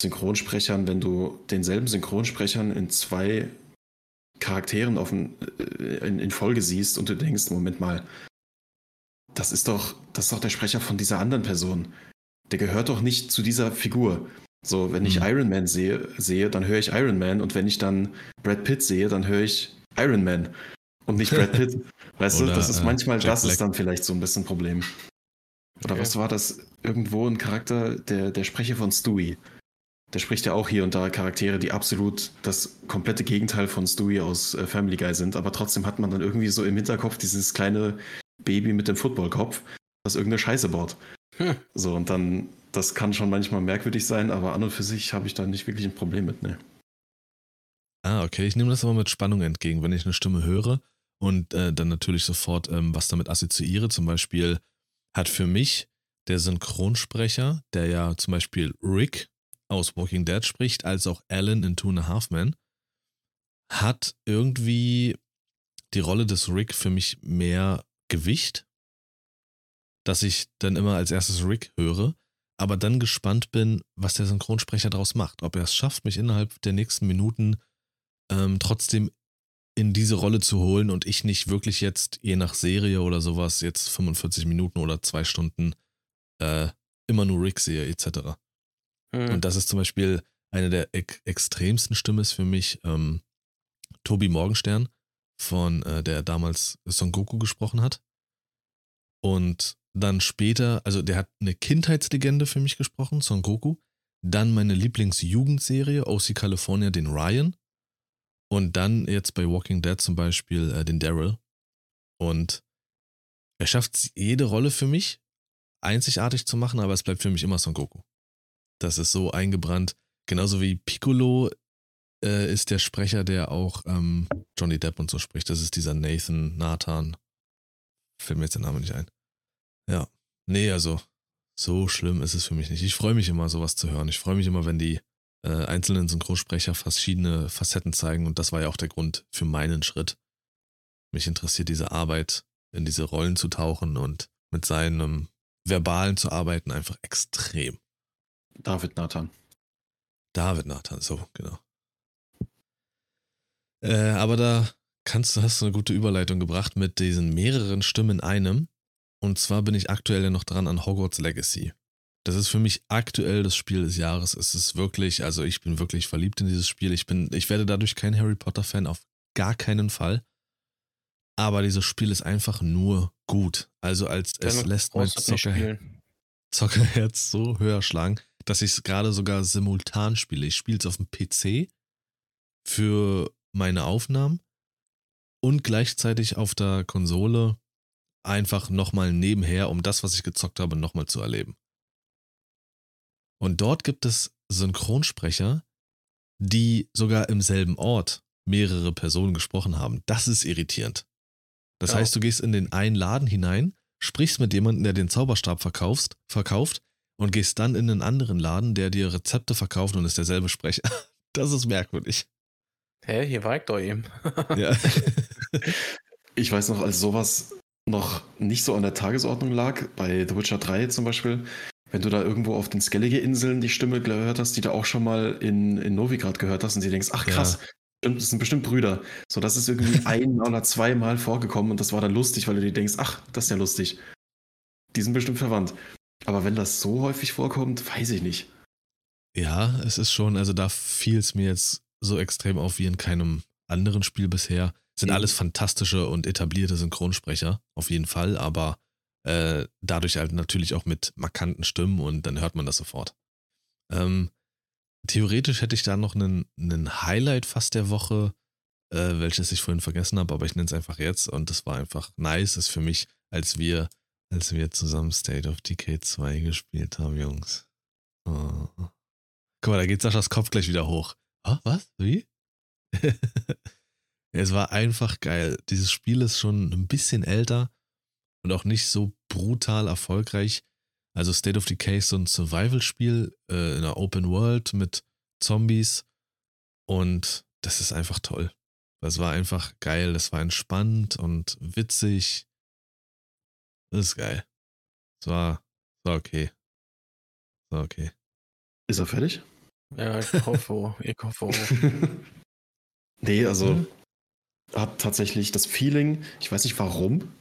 Synchronsprechern, wenn du denselben Synchronsprechern in zwei Charakteren auf ein, äh, in, in Folge siehst und du denkst, Moment mal, das ist doch, das ist doch der Sprecher von dieser anderen Person. Der gehört doch nicht zu dieser Figur. So, wenn ich mhm. Iron Man sehe, sehe, dann höre ich Iron Man und wenn ich dann Brad Pitt sehe, dann höre ich Iron Man und nicht Brad Pitt. weißt Oder, du, das ist äh, manchmal, äh, das Black. ist dann vielleicht so ein bisschen ein Problem. Oder okay. was war das? Irgendwo ein Charakter, der, der Sprecher von Stewie. Der spricht ja auch hier und da Charaktere, die absolut das komplette Gegenteil von Stewie aus äh, Family Guy sind, aber trotzdem hat man dann irgendwie so im Hinterkopf dieses kleine Baby mit dem Footballkopf, das irgendeine Scheiße baut. Hm. So, und dann das kann schon manchmal merkwürdig sein, aber an und für sich habe ich da nicht wirklich ein Problem mit, ne. Ah, okay. Ich nehme das aber mit Spannung entgegen, wenn ich eine Stimme höre und äh, dann natürlich sofort ähm, was damit assoziiere. Zum Beispiel hat für mich der Synchronsprecher, der ja zum Beispiel Rick aus Walking Dead spricht, als auch Alan in Two and a Half Men, hat irgendwie die Rolle des Rick für mich mehr Gewicht, dass ich dann immer als erstes Rick höre aber dann gespannt bin, was der Synchronsprecher daraus macht. Ob er es schafft, mich innerhalb der nächsten Minuten ähm, trotzdem in diese Rolle zu holen und ich nicht wirklich jetzt, je nach Serie oder sowas, jetzt 45 Minuten oder zwei Stunden äh, immer nur Rick sehe, etc. Mhm. Und das ist zum Beispiel eine der ek extremsten Stimmen für mich, ähm, Tobi Morgenstern, von äh, der damals Son Goku gesprochen hat. Und dann später, also der hat eine Kindheitslegende für mich gesprochen, Son Goku. Dann meine Lieblingsjugendserie, OC California, den Ryan. Und dann jetzt bei Walking Dead zum Beispiel äh, den Daryl. Und er schafft jede Rolle für mich einzigartig zu machen, aber es bleibt für mich immer Son Goku. Das ist so eingebrannt. Genauso wie Piccolo äh, ist der Sprecher, der auch ähm, Johnny Depp und so spricht. Das ist dieser Nathan, Nathan. Fällt mir jetzt der Name nicht ein. Ja. Nee, also so schlimm ist es für mich nicht. Ich freue mich immer, sowas zu hören. Ich freue mich immer, wenn die äh, einzelnen Synchronsprecher verschiedene Facetten zeigen. Und das war ja auch der Grund für meinen Schritt, Mich interessiert diese Arbeit, in diese Rollen zu tauchen und mit seinem Verbalen zu arbeiten, einfach extrem. David Nathan. David Nathan, so, genau. Äh, aber da kannst du, hast du eine gute Überleitung gebracht mit diesen mehreren Stimmen in einem. Und zwar bin ich aktuell ja noch dran an Hogwarts Legacy. Das ist für mich aktuell das Spiel des Jahres. Es ist wirklich, also ich bin wirklich verliebt in dieses Spiel. Ich bin, ich werde dadurch kein Harry Potter Fan auf gar keinen Fall. Aber dieses Spiel ist einfach nur gut. Also als es lässt mein Zocker, Zockerherz so höher schlagen, dass ich es gerade sogar simultan spiele. Ich spiele es auf dem PC für meine Aufnahmen und gleichzeitig auf der Konsole einfach nochmal nebenher, um das, was ich gezockt habe, nochmal zu erleben. Und dort gibt es Synchronsprecher, die sogar im selben Ort mehrere Personen gesprochen haben. Das ist irritierend. Das ja. heißt, du gehst in den einen Laden hinein, sprichst mit jemandem, der den Zauberstab verkaufst, verkauft und gehst dann in einen anderen Laden, der dir Rezepte verkauft und ist derselbe Sprecher. Das ist merkwürdig. Hä, hier ich doch eben. ja. ich weiß noch, als sowas noch nicht so an der Tagesordnung lag, bei The Witcher 3 zum Beispiel, wenn du da irgendwo auf den Skellige-Inseln die Stimme gehört hast, die du auch schon mal in, in Novigrad gehört hast und sie denkst, ach krass, ja. das sind bestimmt Brüder. So, das ist irgendwie ein oder zweimal vorgekommen und das war dann lustig, weil du dir denkst, ach, das ist ja lustig. Die sind bestimmt verwandt. Aber wenn das so häufig vorkommt, weiß ich nicht. Ja, es ist schon, also da fiel es mir jetzt so extrem auf wie in keinem anderen Spiel bisher. Sind mhm. alles fantastische und etablierte Synchronsprecher, auf jeden Fall, aber äh, dadurch halt natürlich auch mit markanten Stimmen und dann hört man das sofort. Ähm, theoretisch hätte ich da noch einen, einen Highlight fast der Woche, äh, welches ich vorhin vergessen habe, aber ich nenne es einfach jetzt und das war einfach nice, ist für mich, als wir, als wir zusammen State of Decay 2 gespielt haben, Jungs. Oh. Guck mal, da geht Saschas Kopf gleich wieder hoch. Oh, was? Wie? es war einfach geil. Dieses Spiel ist schon ein bisschen älter und auch nicht so brutal erfolgreich. Also State of Decay ist so ein Survival-Spiel äh, in einer Open World mit Zombies und das ist einfach toll. Das war einfach geil, das war entspannt und witzig. Das ist geil. Es war, war okay. War okay. Ist er fertig? Ja, ich hoffe, ich hoffe. nee, also hm? hat tatsächlich das Feeling, ich weiß nicht warum,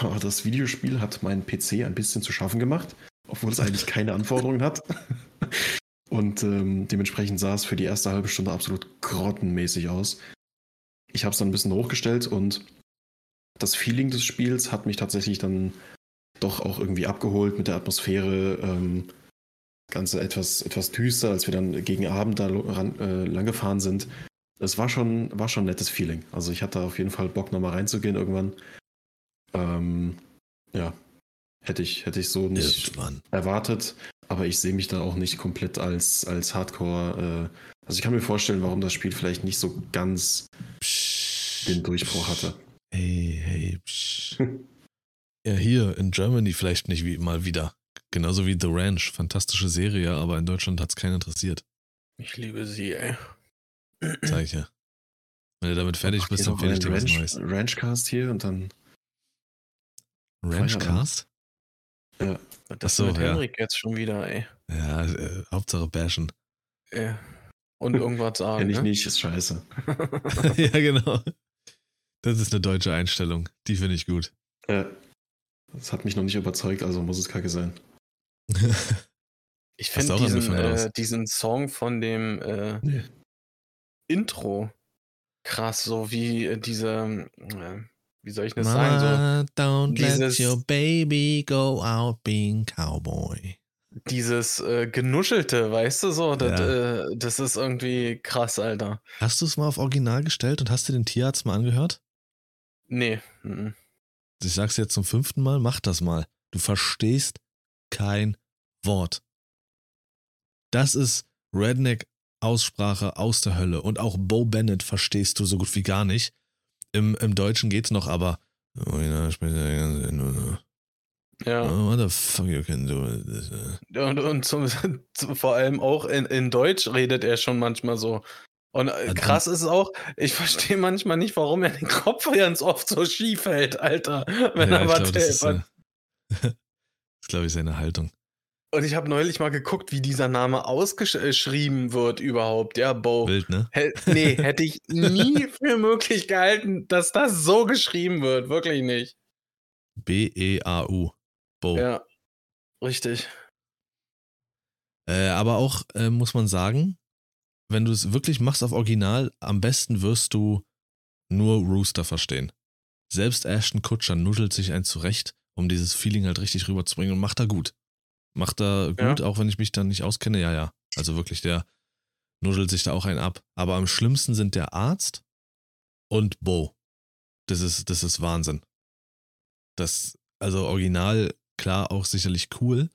aber das Videospiel hat meinen PC ein bisschen zu schaffen gemacht, obwohl es eigentlich keine Anforderungen hat. Und ähm, dementsprechend sah es für die erste halbe Stunde absolut grottenmäßig aus. Ich habe es dann ein bisschen hochgestellt und das Feeling des Spiels hat mich tatsächlich dann doch auch irgendwie abgeholt mit der Atmosphäre. Ähm, Ganze etwas, etwas düster, als wir dann gegen Abend da ran, äh, lang gefahren sind. Es war schon, war schon ein nettes Feeling. Also ich hatte auf jeden Fall Bock, nochmal reinzugehen irgendwann. Ähm, ja, hätte ich, hätte ich so nicht ja, erwartet, aber ich sehe mich da auch nicht komplett als, als Hardcore. Äh, also ich kann mir vorstellen, warum das Spiel vielleicht nicht so ganz psch, den Durchbruch hatte. Hey, hey, psch. ja, hier in Germany vielleicht nicht wie mal wieder. Genauso wie The Ranch. Fantastische Serie, aber in Deutschland hat es keinen interessiert. Ich liebe sie, ey. Zeig ich ja. Wenn du damit fertig bist, dann finde ich dir was Neues. Ranchcast hier und dann Ranchcast? Ja. Das ist mit ja. Henrik jetzt schon wieder, ey. Ja, äh, Hauptsache bashen. Ja. Und irgendwas sagen. Kenn ich ne? nicht, ist scheiße. ja, genau. Das ist eine deutsche Einstellung. Die finde ich gut. Ja. Das hat mich noch nicht überzeugt, also muss es kacke sein. ich finde diesen, äh, diesen Song von dem äh, nee. Intro krass, so wie äh, diese, äh, wie soll ich das Ma, sagen? So, don't dieses, let your baby go out being cowboy. Dieses äh, Genuschelte, weißt du so, das, ja. äh, das ist irgendwie krass, Alter. Hast du es mal auf Original gestellt und hast dir den Tierarzt mal angehört? Nee. Mhm. Ich sag's jetzt zum fünften Mal, mach das mal. Du verstehst kein Wort. Das ist Redneck-Aussprache aus der Hölle. Und auch Bo Bennett verstehst du so gut wie gar nicht. Im, im Deutschen geht's noch, aber. Oh, ja, ja. Oh, what the fuck you can do. Und, und zum, vor allem auch in, in Deutsch redet er schon manchmal so. Und äh, krass ist auch, ich verstehe manchmal nicht, warum er den Kopf ganz oft so schief hält, Alter. Wenn ja, er was glaub, das ist, hält. äh, das ist, glaube ich, seine Haltung. Und ich habe neulich mal geguckt, wie dieser Name ausgeschrieben wird überhaupt. Ja, Bo. Wild, ne? Hä- Nee, hätte ich nie für möglich gehalten, dass das so geschrieben wird. Wirklich nicht. B-E-A-U. Bo. Ja, richtig. Äh, aber auch, äh, muss man sagen, wenn du es wirklich machst auf Original, am besten wirst du nur Rooster verstehen. Selbst Ashton Kutcher nuddelt sich ein zurecht, um dieses Feeling halt richtig rüberzubringen und macht er gut. Macht er gut, auch wenn ich mich dann nicht auskenne, ja, ja. Also wirklich, der nuddelt sich da auch einen ab. Aber am schlimmsten sind der Arzt und Bo. Das ist, das ist Wahnsinn. Das, also original, klar, auch sicherlich cool,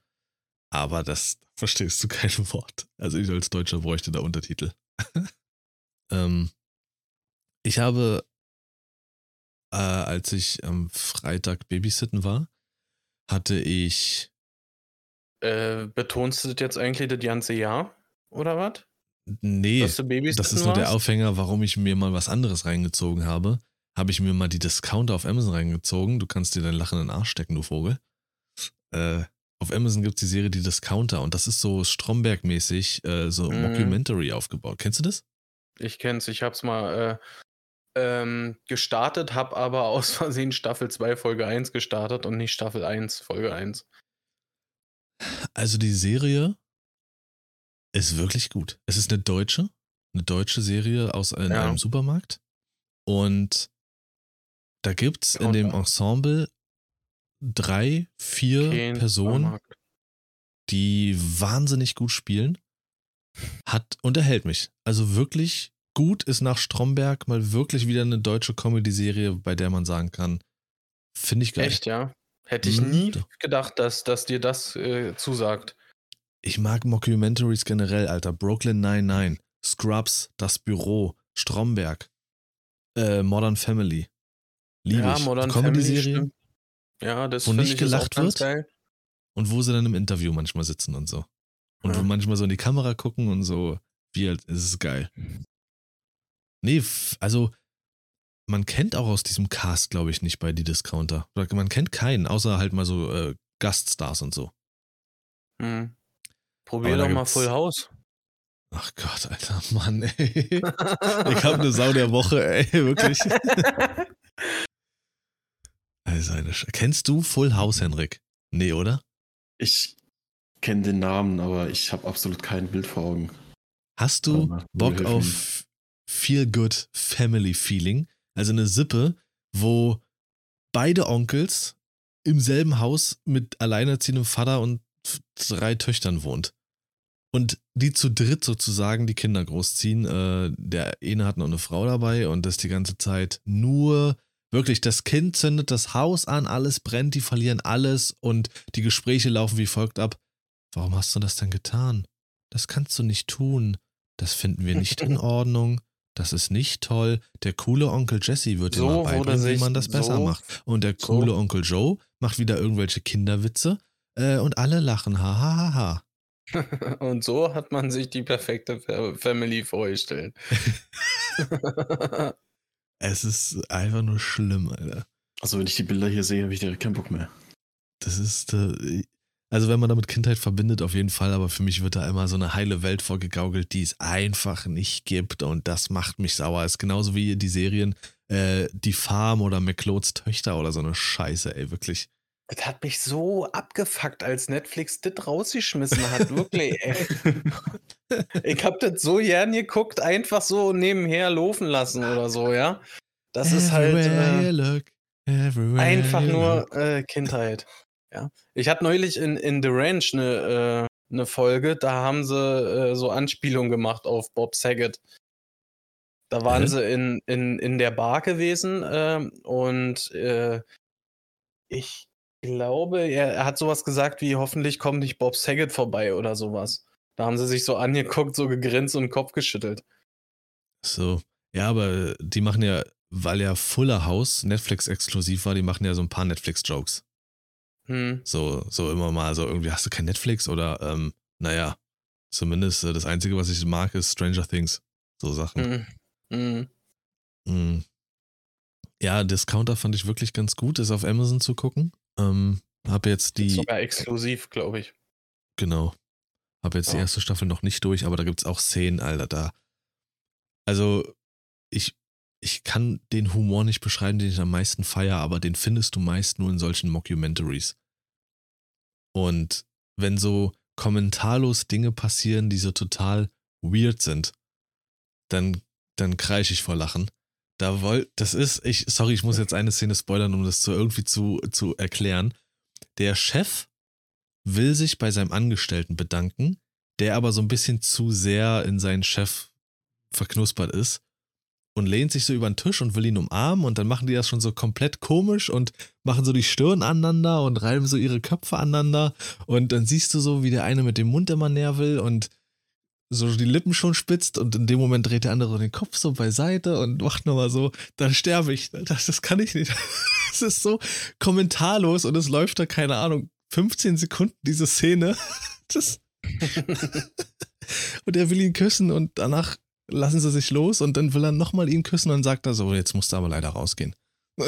aber das verstehst du kein Wort. Also ich als Deutscher bräuchte da Untertitel. ähm, ich habe, äh, als ich am Freitag babysitten war, hatte ich, Äh, betonst du das jetzt eigentlich das ganze Jahr? Oder was? nee, das ist nur der Aufhänger, warum ich mir mal was anderes reingezogen habe. Habe ich mir mal die Discounter auf Amazon reingezogen. Du kannst dir deinen lachenden Arsch stecken, du Vogel. Äh, auf Amazon gibt es die Serie Die Discounter und das ist so Stromberg-mäßig, äh, so Mhm. Mockumentary aufgebaut. Kennst du das? Ich kenn's, ich hab's mal äh, ähm, gestartet, hab aber aus Versehen Staffel 2 Folge 1 gestartet und nicht Staffel 1 Folge 1. Also die Serie ist wirklich gut. Es ist eine deutsche, eine deutsche Serie aus in Ja. einem Supermarkt. Und da gibt es in dem Ensemble drei, vier Kein Personen, Supermarkt. die wahnsinnig gut spielen. Hat, unterhält mich. Also wirklich gut ist nach Stromberg mal wirklich wieder eine deutsche Comedy-Serie, bei der man sagen kann, finde ich geil. Echt, ja? Hätte ich nie doch. gedacht, dass, dass dir das äh, zusagt. Ich mag Mockumentaries generell, Alter. Brooklyn 99, Scrubs, Das Büro, Stromberg, äh, Modern Family. Liebe ja, ich. Modern Family stimmt. Ja, das Wo nicht ich gelacht wird? geil. und wo sie dann im Interview manchmal sitzen und so. Und Ja. wo manchmal so in die Kamera gucken und so, wie halt, es ist geil. Nee, also man kennt auch aus diesem Cast, glaube ich, nicht bei die Discounter. Man kennt keinen, außer halt mal so äh, Gaststars und so. Hm. Probier doch mal Full House. Ach Gott, Alter, Mann, ey. Ich habe eine Sau der Woche, ey, wirklich. Also eine Sch Kennst du Full House, Henrik? Nee, oder? Ich kenne den Namen, aber ich habe absolut kein Bild vor Augen. Hast du Bock auf Feel Good Family Feeling? Also eine Sippe, wo beide Onkels im selben Haus mit alleinerziehendem Vater und drei Töchtern wohnt. Und die zu dritt sozusagen die Kinder großziehen. Äh, der eine hat noch eine Frau dabei und das die ganze Zeit nur wirklich, das Kind zündet das Haus an, alles brennt, die verlieren alles und die Gespräche laufen wie folgt ab. Warum hast du das denn getan? Das kannst du nicht tun. Das finden wir nicht in Ordnung. Das ist nicht toll. Der coole Onkel Jesse wird dir So mal wurde beibringen, wie man das besser so- macht. Und der so- coole Onkel Joe macht wieder irgendwelche Kinderwitze äh, und alle lachen. Ha, ha, ha, ha. Und so hat man sich die perfekte Fa- Family vorgestellt. Es ist einfach nur schlimm, Alter. Also wenn ich die Bilder hier sehe, habe ich direkt keinen Bock mehr. Das ist, äh, also wenn man damit Kindheit verbindet, auf jeden Fall, aber für mich wird da immer so eine heile Welt vorgegaukelt, die es einfach nicht gibt und das macht mich sauer. Ist genauso wie die Serien äh, Die Farm oder McLeods Töchter oder so eine Scheiße, ey, wirklich. Das hat mich so abgefuckt, als Netflix das rausgeschmissen hat. Wirklich, ey. Ich hab das so gern geguckt, einfach so nebenher laufen lassen oder so, ja. Das ist halt äh, look, einfach nur äh, Kindheit. Ja. Ich hatte neulich in, in The Ranch eine, äh, eine Folge, da haben sie äh, so Anspielungen gemacht auf Bob Saget. Da waren Hä? sie in, in, in der Bar gewesen ähm, und äh, ich glaube, er, er hat sowas gesagt wie, hoffentlich kommt nicht Bob Saget vorbei oder sowas. Da haben sie sich so angeguckt, so gegrinst und den Kopf geschüttelt. So. Ja, aber die machen ja, weil ja Fuller House Netflix exklusiv war, die machen ja so ein paar Netflix-Jokes. Hm. So, so immer mal, so irgendwie hast du kein Netflix oder, ähm, naja, zumindest äh, das Einzige, was ich mag, ist Stranger Things. So Sachen. Mhm. Mhm. Ja, Discounter fand ich wirklich ganz gut, ist auf Amazon zu gucken. Ähm, habe jetzt die. Sogar exklusiv, glaube ich. Genau. Habe jetzt die Ja. erste Staffel noch nicht durch, aber da gibt es auch Szenen, Alter, da. Also, ich, ich kann den Humor nicht beschreiben, den ich am meisten feiere, aber den findest du meist nur in solchen Mockumentaries. Und wenn so kommentarlos Dinge passieren, die so total weird sind, dann, dann kreische ich vor Lachen. Da woll, das ist, ich, sorry, ich muss jetzt eine Szene spoilern, um das zu irgendwie zu, zu erklären. Der Chef will sich bei seinem Angestellten bedanken, der aber so ein bisschen zu sehr in seinen Chef verknuspert ist und lehnt sich so über den Tisch und will ihn umarmen und dann machen die das schon so komplett komisch und machen so die Stirn aneinander und reiben so ihre Köpfe aneinander und dann siehst du so, wie der eine mit dem Mund immer näher will und so die Lippen schon spitzt und in dem Moment dreht der andere den Kopf so beiseite und macht nochmal so, dann sterbe ich. Das, das kann ich nicht. Es ist so kommentarlos und es läuft da, keine Ahnung, 15 Sekunden diese Szene. Das und er will ihn küssen und danach lassen sie sich los und dann will er nochmal ihn küssen und sagt er so, jetzt musst du aber leider rausgehen.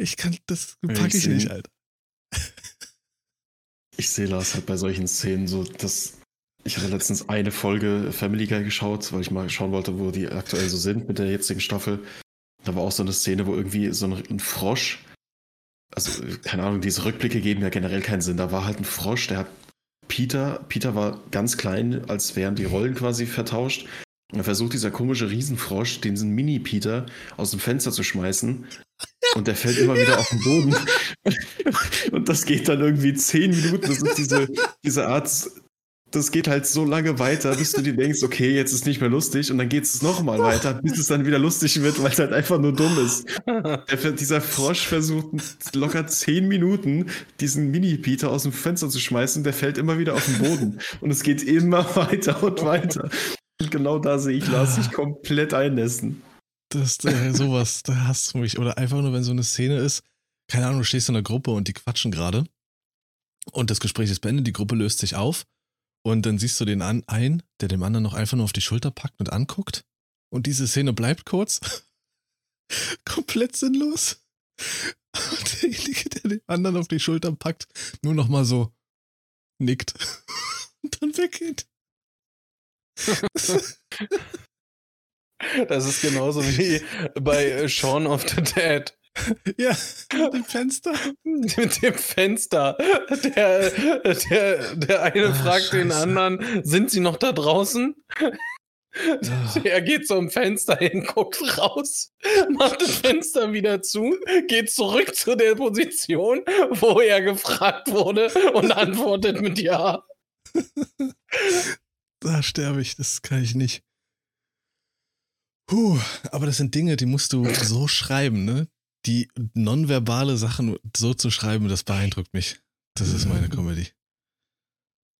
Ich kann, das packe ich ich nicht, Alter. Ich sehe das halt bei solchen Szenen so, dass ich hatte letztens eine Folge Family Guy geschaut, weil ich mal schauen wollte, wo die aktuell so sind mit der jetzigen Staffel. Da war auch so eine Szene, wo irgendwie so ein, ein Frosch, also keine Ahnung, diese Rückblicke geben ja generell keinen Sinn. Da war halt ein Frosch, der hat Peter, Peter war ganz klein, als wären die Rollen quasi vertauscht. Und er versucht dieser komische Riesenfrosch, diesen Mini-Peter, aus dem Fenster zu schmeißen. Und der fällt immer wieder auf den Boden. Und das geht dann irgendwie zehn Minuten. Das ist diese, diese Art, das geht halt so lange weiter, bis du dir denkst, okay, jetzt ist nicht mehr lustig. Und dann geht es nochmal weiter, bis es dann wieder lustig wird, weil es halt einfach nur dumm ist. Der, dieser Frosch versucht locker zehn Minuten, diesen Mini-Peter aus dem Fenster zu schmeißen. Der fällt immer wieder auf den Boden. Und es geht immer weiter und weiter. Und genau da sehe ich Lars sich komplett einnässen. Das, äh, sowas, da hast du mich. Oder einfach nur, wenn so eine Szene ist, keine Ahnung, du stehst in einer Gruppe und die quatschen gerade. Und das Gespräch ist beendet, die Gruppe löst sich auf. Und dann siehst du den an, ein, der dem anderen noch einfach nur auf die Schulter packt und anguckt. Und diese Szene bleibt kurz. Komplett sinnlos. Und derjenige, der den anderen auf die Schulter packt, nur noch mal so nickt. Und dann weggeht. Das ist genauso wie bei äh, Shaun of the Dead. Ja, mit dem Fenster. Mit dem Fenster. Der, der, der eine Ah, fragt den Scheiße. anderen, sind sie noch da draußen? Ah. Er geht zum Fenster hin, guckt raus, macht das Fenster wieder zu, geht zurück zu der Position, wo er gefragt wurde und antwortet mit Ja. Da sterbe ich, das kann ich nicht. Puh, aber das sind Dinge, die musst du so schreiben, ne? Die nonverbale Sachen so zu schreiben, das beeindruckt mich. Das ist meine Comedy.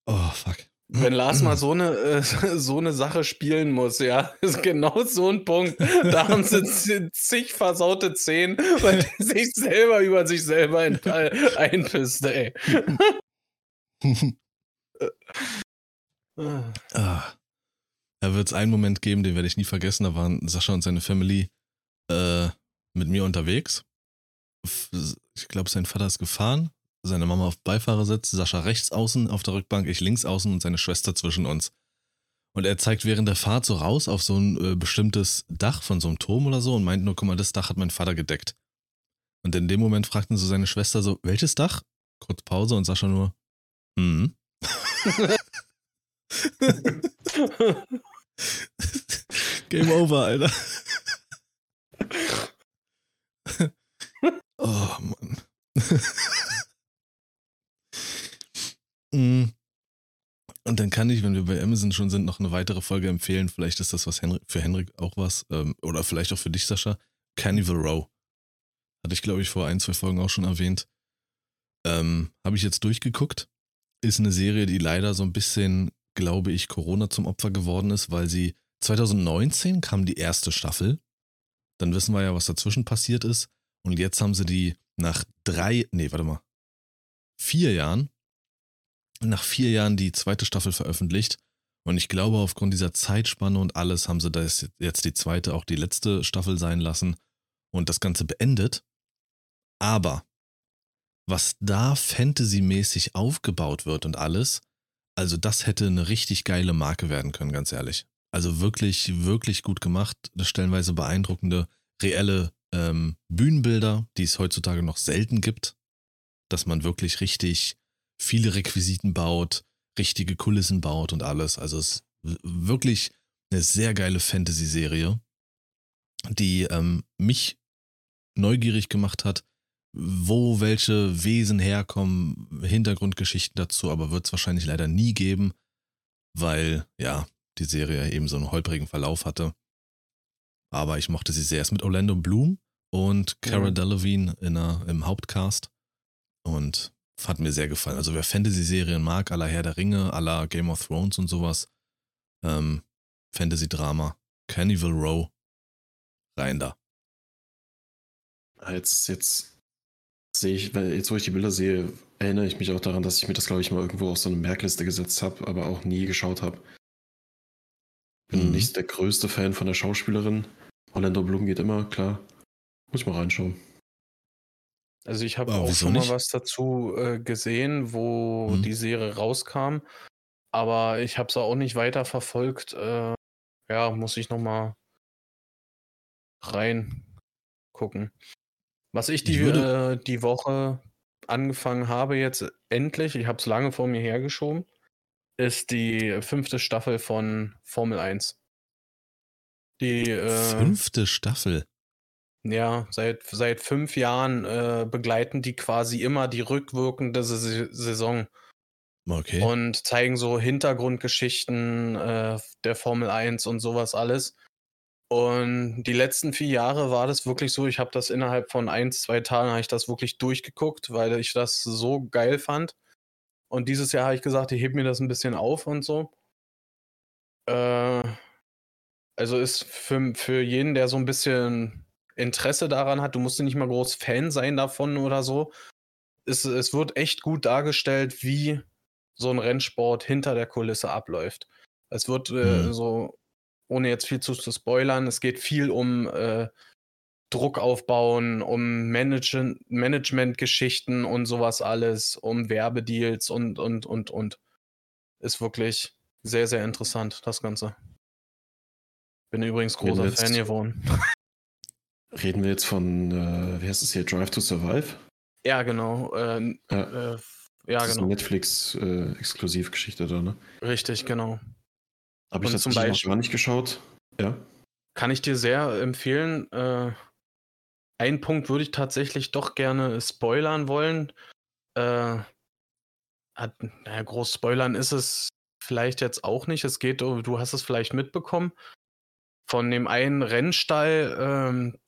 Oh, fuck. Wenn Lars mal so eine, äh, so eine Sache spielen muss, ja, ist genau so ein Punkt. Da haben sie zig versaute Zehen, weil der sich selber über sich selber ent- äh, einpisst, ey. Ah. Da wird es einen Moment geben, den werde ich nie vergessen. Da waren Sascha und seine Family äh, mit mir unterwegs. Ich glaube, sein Vater ist gefahren, seine Mama auf Beifahrersitz, Sascha rechts außen auf der Rückbank, ich links außen und seine Schwester zwischen uns. Und er zeigt während der Fahrt so raus auf so ein äh, bestimmtes Dach von so einem Turm oder so und meint nur, guck mal, das Dach hat mein Vater gedeckt. Und in dem Moment fragten so seine Schwester so, welches Dach? Kurz Pause und Sascha nur, hm. Game over, Alter. oh, Mann. Mm. Und dann kann ich, wenn wir bei Amazon schon sind, noch eine weitere Folge empfehlen. Vielleicht ist das was Henrik, für Henrik auch was. Ähm, oder vielleicht auch für dich, Sascha. Carnival Row. Hatte ich, glaube ich, vor ein, zwei Folgen auch schon erwähnt. Ähm, Habe ich jetzt durchgeguckt. Ist eine Serie, die leider so ein bisschen, glaube ich, Corona zum Opfer geworden ist, weil sie 2019 kam die erste Staffel. Dann wissen wir ja, was dazwischen passiert ist. Und jetzt haben sie die nach drei, nee, warte mal, vier Jahren, nach vier Jahren die zweite Staffel veröffentlicht. Und ich glaube, aufgrund dieser Zeitspanne und alles haben sie das jetzt die zweite, auch die letzte Staffel sein lassen und das Ganze beendet. Aber was da fantasymäßig aufgebaut wird und alles, also das hätte eine richtig geile Marke werden können, ganz ehrlich. Also wirklich, wirklich gut gemacht. Stellenweise beeindruckende, reelle ähm, Bühnenbilder, die es heutzutage noch selten gibt. Dass man wirklich richtig viele Requisiten baut, richtige Kulissen baut und alles. Also es ist wirklich eine sehr geile Fantasy-Serie, die ähm, mich neugierig gemacht hat, wo welche Wesen herkommen, Hintergrundgeschichten dazu, aber wird es wahrscheinlich leider nie geben, weil ja, die Serie eben so einen holprigen Verlauf hatte. Aber ich mochte sie sehr. Es mit Orlando Bloom und Cara ja. Delevingne in einer, im Hauptcast. Und hat mir sehr gefallen. Also wer Fantasy-Serien mag, aller Herr der Ringe, aller Game of Thrones und sowas, ähm, Fantasy-Drama, Carnival Row, rein da. Jetzt, jetzt sehe ich, weil jetzt wo ich die Bilder sehe, erinnere ich mich auch daran, dass ich mir das, glaube ich, mal irgendwo auf so eine Merkliste gesetzt habe, aber auch nie geschaut habe. Bin mhm. nicht der größte Fan von der Schauspielerin. Orlando Bloom geht immer, klar. Muss ich mal reinschauen. Also ich habe auch schon nicht? mal was dazu äh, gesehen, wo mhm. die Serie rauskam, aber ich habe es auch nicht weiter verfolgt. Äh, ja, muss ich noch mal reingucken. Was ich die, ich würde... äh, die Woche angefangen habe jetzt endlich, ich habe es lange vor mir hergeschoben, ist die fünfte Staffel von Formel 1. Die äh, fünfte Staffel. Ja, seit, seit fünf Jahren äh, begleiten die quasi immer die rückwirkende Saison. Okay. Und zeigen so Hintergrundgeschichten äh, der Formel 1 und sowas alles. Und die letzten vier Jahre war das wirklich so, ich habe das innerhalb von ein, zwei Tagen ich das wirklich durchgeguckt, weil ich das so geil fand. Und dieses Jahr habe ich gesagt, ich hebe mir das ein bisschen auf und so. Äh, also ist für, für jeden, der so ein bisschen Interesse daran hat, du musst nicht mal groß Fan sein davon oder so. Es, es wird echt gut dargestellt, wie so ein Rennsport hinter der Kulisse abläuft. Es wird äh, mhm. so, ohne jetzt viel zu, zu spoilern, es geht viel um äh, Druck aufbauen, um Manage Management-Geschichten und sowas alles, um Werbedeals und, und, und, und. Ist wirklich sehr, sehr interessant, das Ganze. Bin übrigens großer Fan geworden. Reden wir jetzt von, äh, wie heißt es hier, Drive to Survive? Ja, genau. Äh, ja. Äh, ja, das genau. Ist Netflix-Exklusivgeschichte da, ne? Richtig, genau. Habe ich das zum Beispiel noch nicht geschaut? Ja. Kann ich dir sehr empfehlen. Äh, einen Punkt würde ich tatsächlich doch gerne spoilern wollen. Äh, hat, naja, groß spoilern ist es vielleicht jetzt auch nicht. Es geht, du hast es vielleicht mitbekommen, von dem einen Rennstall, ähm,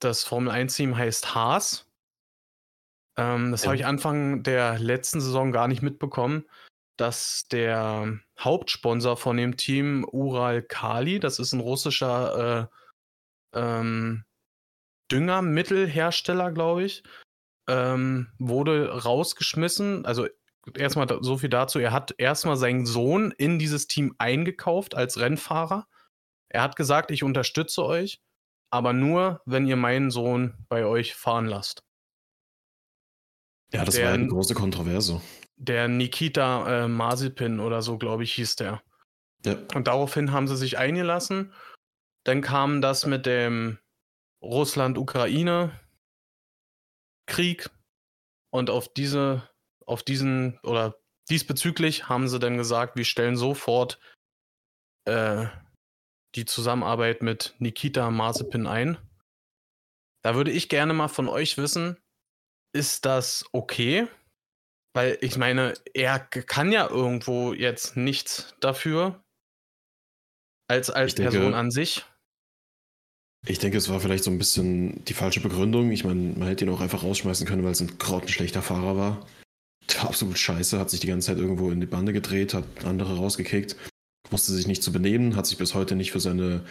das Formel 1-Team heißt Haas. Ähm, das ja. habe ich Anfang der letzten Saison gar nicht mitbekommen, dass der Hauptsponsor von dem Team Ural Kali, das ist ein russischer äh, ähm, Düngermittelhersteller, glaube ich, ähm, wurde rausgeschmissen. Also erstmal so viel dazu. Er hat erstmal seinen Sohn in dieses Team eingekauft als Rennfahrer. Er hat gesagt, ich unterstütze euch aber nur, wenn ihr meinen Sohn bei euch fahren lasst. Ja, das der, war eine große Kontroverse. Der Nikita äh, Mazepin oder so, glaube ich, hieß der. Ja. Und daraufhin haben sie sich eingelassen. Dann kam das mit dem Russland-Ukraine-Krieg. Und auf diese, auf diesen, oder diesbezüglich haben sie dann gesagt, wir stellen sofort äh, die Zusammenarbeit mit Nikita Mazepin ein. Da würde ich gerne mal von euch wissen, ist das okay? Weil ich meine, er kann ja irgendwo jetzt nichts dafür als, als denke, Person an sich. Ich denke, es war vielleicht so ein bisschen die falsche Begründung. Ich meine, man hätte ihn auch einfach rausschmeißen können, weil es ein grottenschlechter Fahrer war. Absolut scheiße, hat sich die ganze Zeit irgendwo in die Bande gedreht, hat andere rausgekickt wusste sich nicht zu benehmen, hat sich bis heute nicht für seine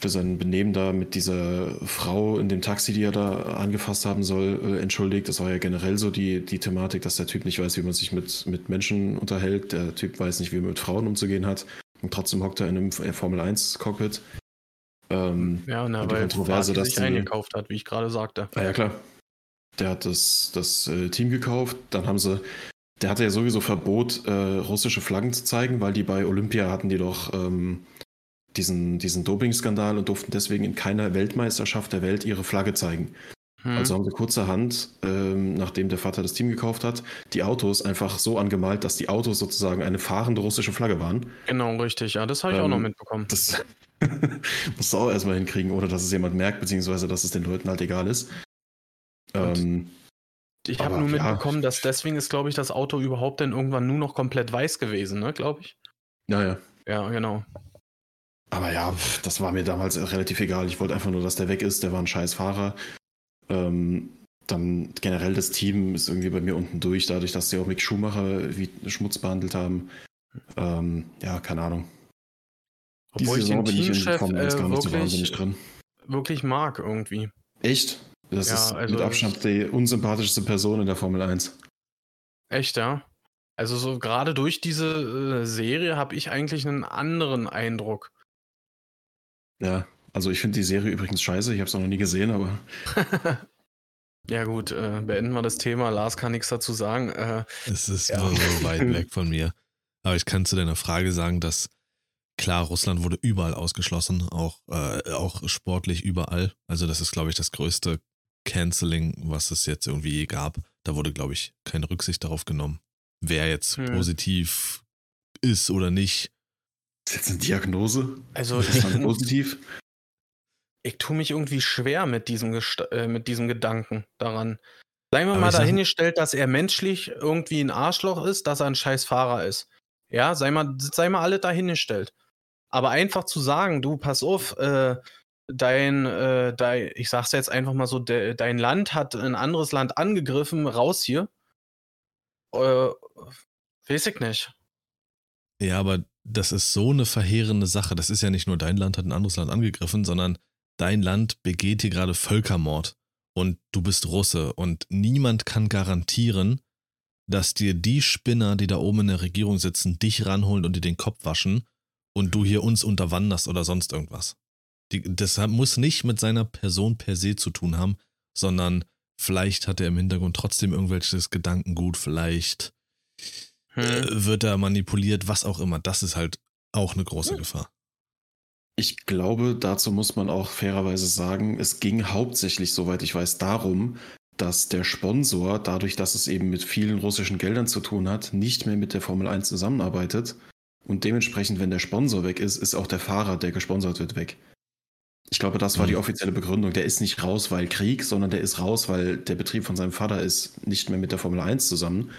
für sein Benehmen da mit dieser Frau in dem Taxi, die er da angefasst haben soll, äh, entschuldigt. Das war ja generell so die, die Thematik, dass der Typ nicht weiß, wie man sich mit, mit Menschen unterhält. Der Typ weiß nicht, wie man mit Frauen umzugehen hat. Und trotzdem hockt er in einem Formel 1 Cockpit. Ähm, ja, na, weil Kontroverse, dass sich eingekauft hat, wie ich gerade sagte. Ah, ja, klar. Der hat das, das äh, Team gekauft. Dann haben sie, der hatte ja sowieso Verbot, äh, russische Flaggen zu zeigen, weil die bei Olympia hatten die doch ähm, diesen, diesen Doping-Skandal und durften deswegen in keiner Weltmeisterschaft der Welt ihre Flagge zeigen. Hm. Also haben sie kurzerhand, ähm, nachdem der Vater das Team gekauft hat, die Autos einfach so angemalt, dass die Autos sozusagen eine fahrende russische Flagge waren. Genau, richtig. Ja, das habe ich ähm, auch noch ähm, mitbekommen. Das musst du auch erstmal hinkriegen, ohne dass es jemand merkt, beziehungsweise dass es den Leuten halt egal ist. Ähm, ich habe nur mitbekommen, ja. dass deswegen ist, glaube ich, das Auto überhaupt dann irgendwann nur noch komplett weiß gewesen, ne, glaube ich. Ja, ja. Ja, genau. Aber ja, das war mir damals relativ egal. Ich wollte einfach nur, dass der weg ist. Der war ein scheiß Fahrer. Ähm, dann generell das Team ist irgendwie bei mir unten durch, dadurch, dass sie auch Mick Schumacher wie Schmutz behandelt haben. Ähm, ja, keine Ahnung. Obwohl Diese ich den Teamchef äh, wirklich, so wirklich mag irgendwie. Echt? Das ja, ist also mit Abstand die unsympathischste Person in der Formel 1. Echt, ja? Also so gerade durch diese äh, Serie habe ich eigentlich einen anderen Eindruck. Ja, also ich finde die Serie übrigens scheiße. Ich habe es noch nie gesehen, aber. ja gut, äh, beenden wir das Thema. Lars kann nichts dazu sagen. Äh, es ist ja. so weit weg von mir. Aber ich kann zu deiner Frage sagen, dass klar, Russland wurde überall ausgeschlossen, auch, äh, auch sportlich überall. Also das ist, glaube ich, das größte Canceling, was es jetzt irgendwie je gab. Da wurde, glaube ich, keine Rücksicht darauf genommen, wer jetzt hm. positiv ist oder nicht. Ist jetzt eine Diagnose? Also ist positiv? Ich tue mich irgendwie schwer mit diesem, äh, mit diesem Gedanken daran. Seien wir Aber mal dahingestellt, dass er menschlich irgendwie ein Arschloch ist, dass er ein scheiß Fahrer ist. Ja, sei mal, sei mal alle dahingestellt. Aber einfach zu sagen, du, pass auf, äh, dein, äh, dein, ich sag's jetzt einfach mal so, de, dein Land hat ein anderes Land angegriffen, raus hier. Äh, weiß ich nicht. Ja, aber das ist so eine verheerende Sache. Das ist ja nicht nur dein Land hat ein anderes Land angegriffen, sondern dein Land begeht hier gerade Völkermord und du bist Russe und niemand kann garantieren, dass dir die Spinner, die da oben in der Regierung sitzen, dich ranholen und dir den Kopf waschen und du hier uns unterwanderst oder sonst irgendwas. Die, das muss nicht mit seiner Person per se zu tun haben, sondern vielleicht hat er im Hintergrund trotzdem irgendwelches Gedankengut, vielleicht hm. äh, wird er manipuliert, was auch immer. Das ist halt auch eine große hm. Gefahr. Ich glaube, dazu muss man auch fairerweise sagen, es ging hauptsächlich, soweit ich weiß, darum, dass der Sponsor, dadurch, dass es eben mit vielen russischen Geldern zu tun hat, nicht mehr mit der Formel 1 zusammenarbeitet. Und dementsprechend, wenn der Sponsor weg ist, ist auch der Fahrer, der gesponsert wird, weg. Ich glaube, das war die mhm. offizielle Begründung. Der ist nicht raus, weil Krieg, sondern der ist raus, weil der Betrieb von seinem Vater ist nicht mehr mit der Formel 1 zusammen.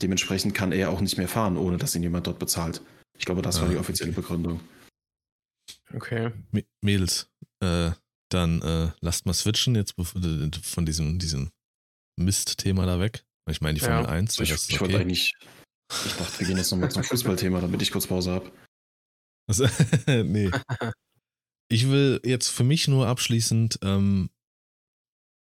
Dementsprechend kann er auch nicht mehr fahren, ohne dass ihn jemand dort bezahlt. Ich glaube, das war die offizielle Begründung. Okay. Mädels, äh, dann äh, lasst mal switchen jetzt von diesem, diesem Mist-Thema da weg. Ich meine, die Formel ja. 1. Ich, ich okay. wollte eigentlich, ich dachte, wir gehen jetzt nochmal zum Fußballthema, damit ich kurz Pause habe. Also, nee. Ich will jetzt für mich nur abschließend ähm,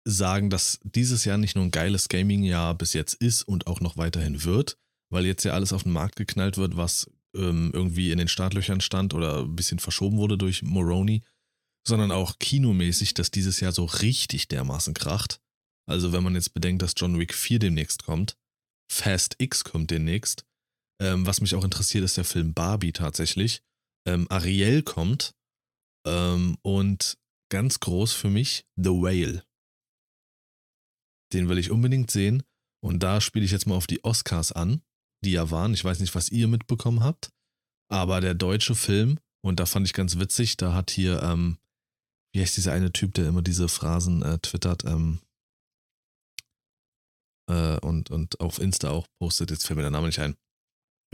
sagen, dass dieses Jahr nicht nur ein geiles Gaming-Jahr bis jetzt ist und auch noch weiterhin wird, weil jetzt ja alles auf den Markt geknallt wird, was ähm, irgendwie in den Startlöchern stand oder ein bisschen verschoben wurde durch Moroni, sondern auch kinomäßig, dass dieses Jahr so richtig dermaßen kracht. Also wenn man jetzt bedenkt, dass John Wick 4 demnächst kommt, Fast X kommt demnächst, ähm, was mich auch interessiert, ist der Film Barbie tatsächlich. Ähm, Ariel kommt ähm, und ganz groß für mich The Whale. Den will ich unbedingt sehen. Und da spiele ich jetzt mal auf die Oscars an, die ja waren. Ich weiß nicht, was ihr mitbekommen habt. Aber der deutsche Film, und da fand ich ganz witzig, da hat hier, ähm, wie heißt dieser eine Typ, der immer diese Phrasen äh, twittert, ähm, äh, und, und auf Insta auch postet, jetzt fällt mir der Name nicht ein.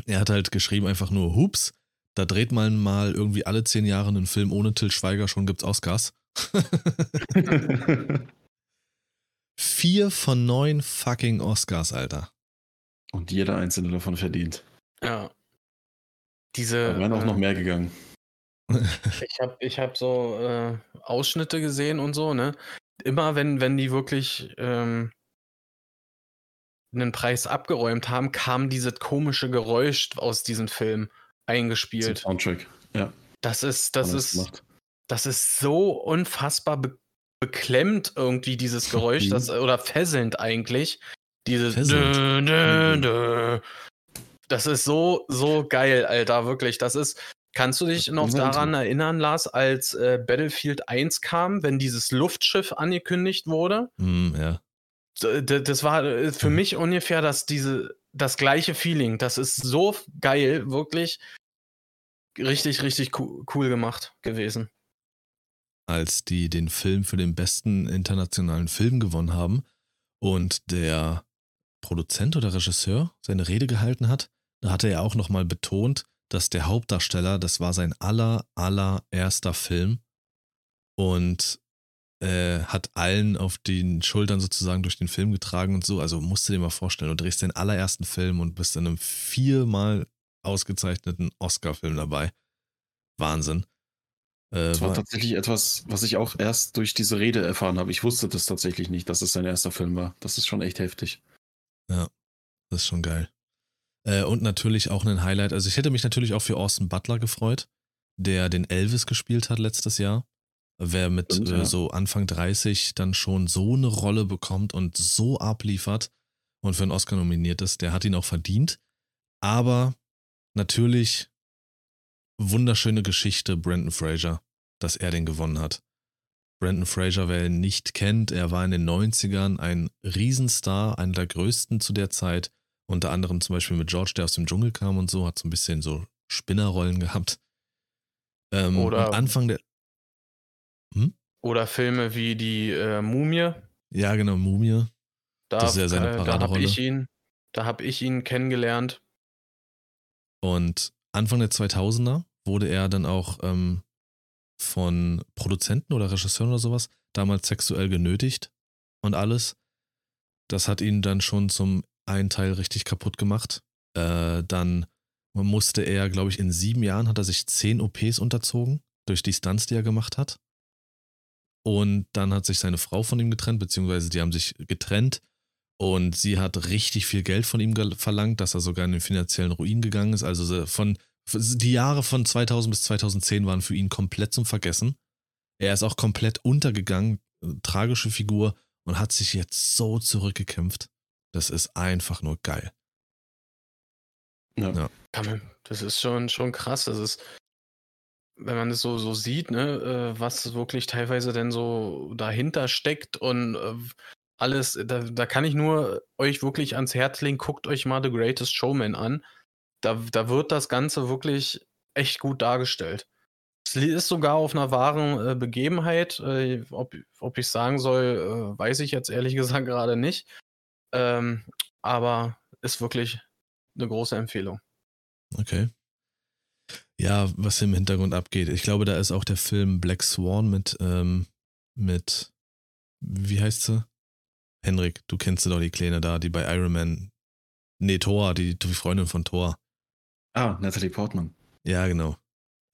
Er hat halt geschrieben einfach nur, hups, da dreht man mal irgendwie alle zehn Jahre einen Film ohne Till Schweiger, schon gibt's Oscars. Vier von neun fucking Oscars, Alter. Und jeder einzelne davon verdient. Ja. Diese. Da wären auch äh, noch mehr gegangen. ich habe ich hab so äh, Ausschnitte gesehen und so, ne? Immer wenn, wenn die wirklich ähm, einen Preis abgeräumt haben, kam dieses komische Geräusch aus diesem Film eingespielt. Soundtrack, ja. Das ist, das ist, das ist so unfassbar be beklemmt irgendwie dieses Geräusch, das, oder fesselnd eigentlich. Dieses dö, dö, dö. Das ist so, so geil, Alter, wirklich. Das ist, kannst du dich noch daran erinnern, Lars, als äh, Battlefield 1 kam, wenn dieses Luftschiff angekündigt wurde? Mm, ja. Das war äh, für mhm. mich ungefähr das, diese, das gleiche Feeling. Das ist so geil, wirklich richtig, richtig cool gemacht gewesen. Als die den Film für den besten internationalen Film gewonnen haben und der Produzent oder Regisseur seine Rede gehalten hat, da hat er ja auch nochmal betont, dass der Hauptdarsteller, das war sein aller, allererster Film und äh, hat allen auf den Schultern sozusagen durch den Film getragen und so. Also musst du dir mal vorstellen, du drehst den allerersten Film und bist in einem viermal ausgezeichneten Oscar-Film dabei. Wahnsinn. Äh, das war, war tatsächlich etwas, was ich auch erst durch diese Rede erfahren habe. Ich wusste das tatsächlich nicht, dass es sein erster Film war. Das ist schon echt heftig. Ja, das ist schon geil. Äh, und natürlich auch ein Highlight. Also ich hätte mich natürlich auch für Austin Butler gefreut, der den Elvis gespielt hat letztes Jahr. Wer mit Stimmt, äh, ja. so Anfang 30 dann schon so eine Rolle bekommt und so abliefert und für einen Oscar nominiert ist, der hat ihn auch verdient. Aber natürlich wunderschöne Geschichte Brandon Fraser, dass er den gewonnen hat. Brandon Fraser, wer ihn nicht kennt, er war in den 90ern ein Riesenstar, einer der größten zu der Zeit. Unter anderem zum Beispiel mit George, der aus dem Dschungel kam und so, hat so ein bisschen so Spinnerrollen gehabt. Ähm, Oder Anfang der, hm? Oder Filme wie die äh, Mumie. Ja, genau, Mumie. Da, das ist ja seine Paraderolle. Da habe ich ihn, da habe ich ihn kennengelernt. Und Anfang der 2000er wurde er dann auch ähm, von Produzenten oder Regisseuren oder sowas damals sexuell genötigt und alles. Das hat ihn dann schon zum einen Teil richtig kaputt gemacht. Äh, dann musste er, glaube ich, in sieben Jahren hat er sich zehn OPs unterzogen durch die Stunts, die er gemacht hat. Und dann hat sich seine Frau von ihm getrennt, beziehungsweise die haben sich getrennt. Und sie hat richtig viel Geld von ihm verlangt, dass er sogar in den finanziellen Ruin gegangen ist. Also von die Jahre von 2000 bis 2010 waren für ihn komplett zum Vergessen. Er ist auch komplett untergegangen, tragische Figur und hat sich jetzt so zurückgekämpft. Das ist einfach nur geil. Ja. ja. Das ist schon, schon krass. Das ist, wenn man es so, so sieht, ne, äh, was wirklich teilweise denn so dahinter steckt und äh, alles, da, da kann ich nur euch wirklich ans Herz legen, guckt euch mal The Greatest Showman an. Da, da wird das Ganze wirklich echt gut dargestellt. Es ist sogar auf einer wahren äh, Begebenheit. Ob, ob ich sagen soll, weiß ich jetzt ehrlich gesagt gerade nicht. Ähm, aber ist wirklich eine große Empfehlung. Okay ja, was im Hintergrund abgeht. Ich glaube, da ist auch der Film Black Swan mit, ähm, mit, wie heißt sie? Henrik, du kennst sie doch, die Kleine da, die bei Iron Man, nee, Thor, die, die Freundin von Thor. Ah, Natalie Portman. Ja, genau.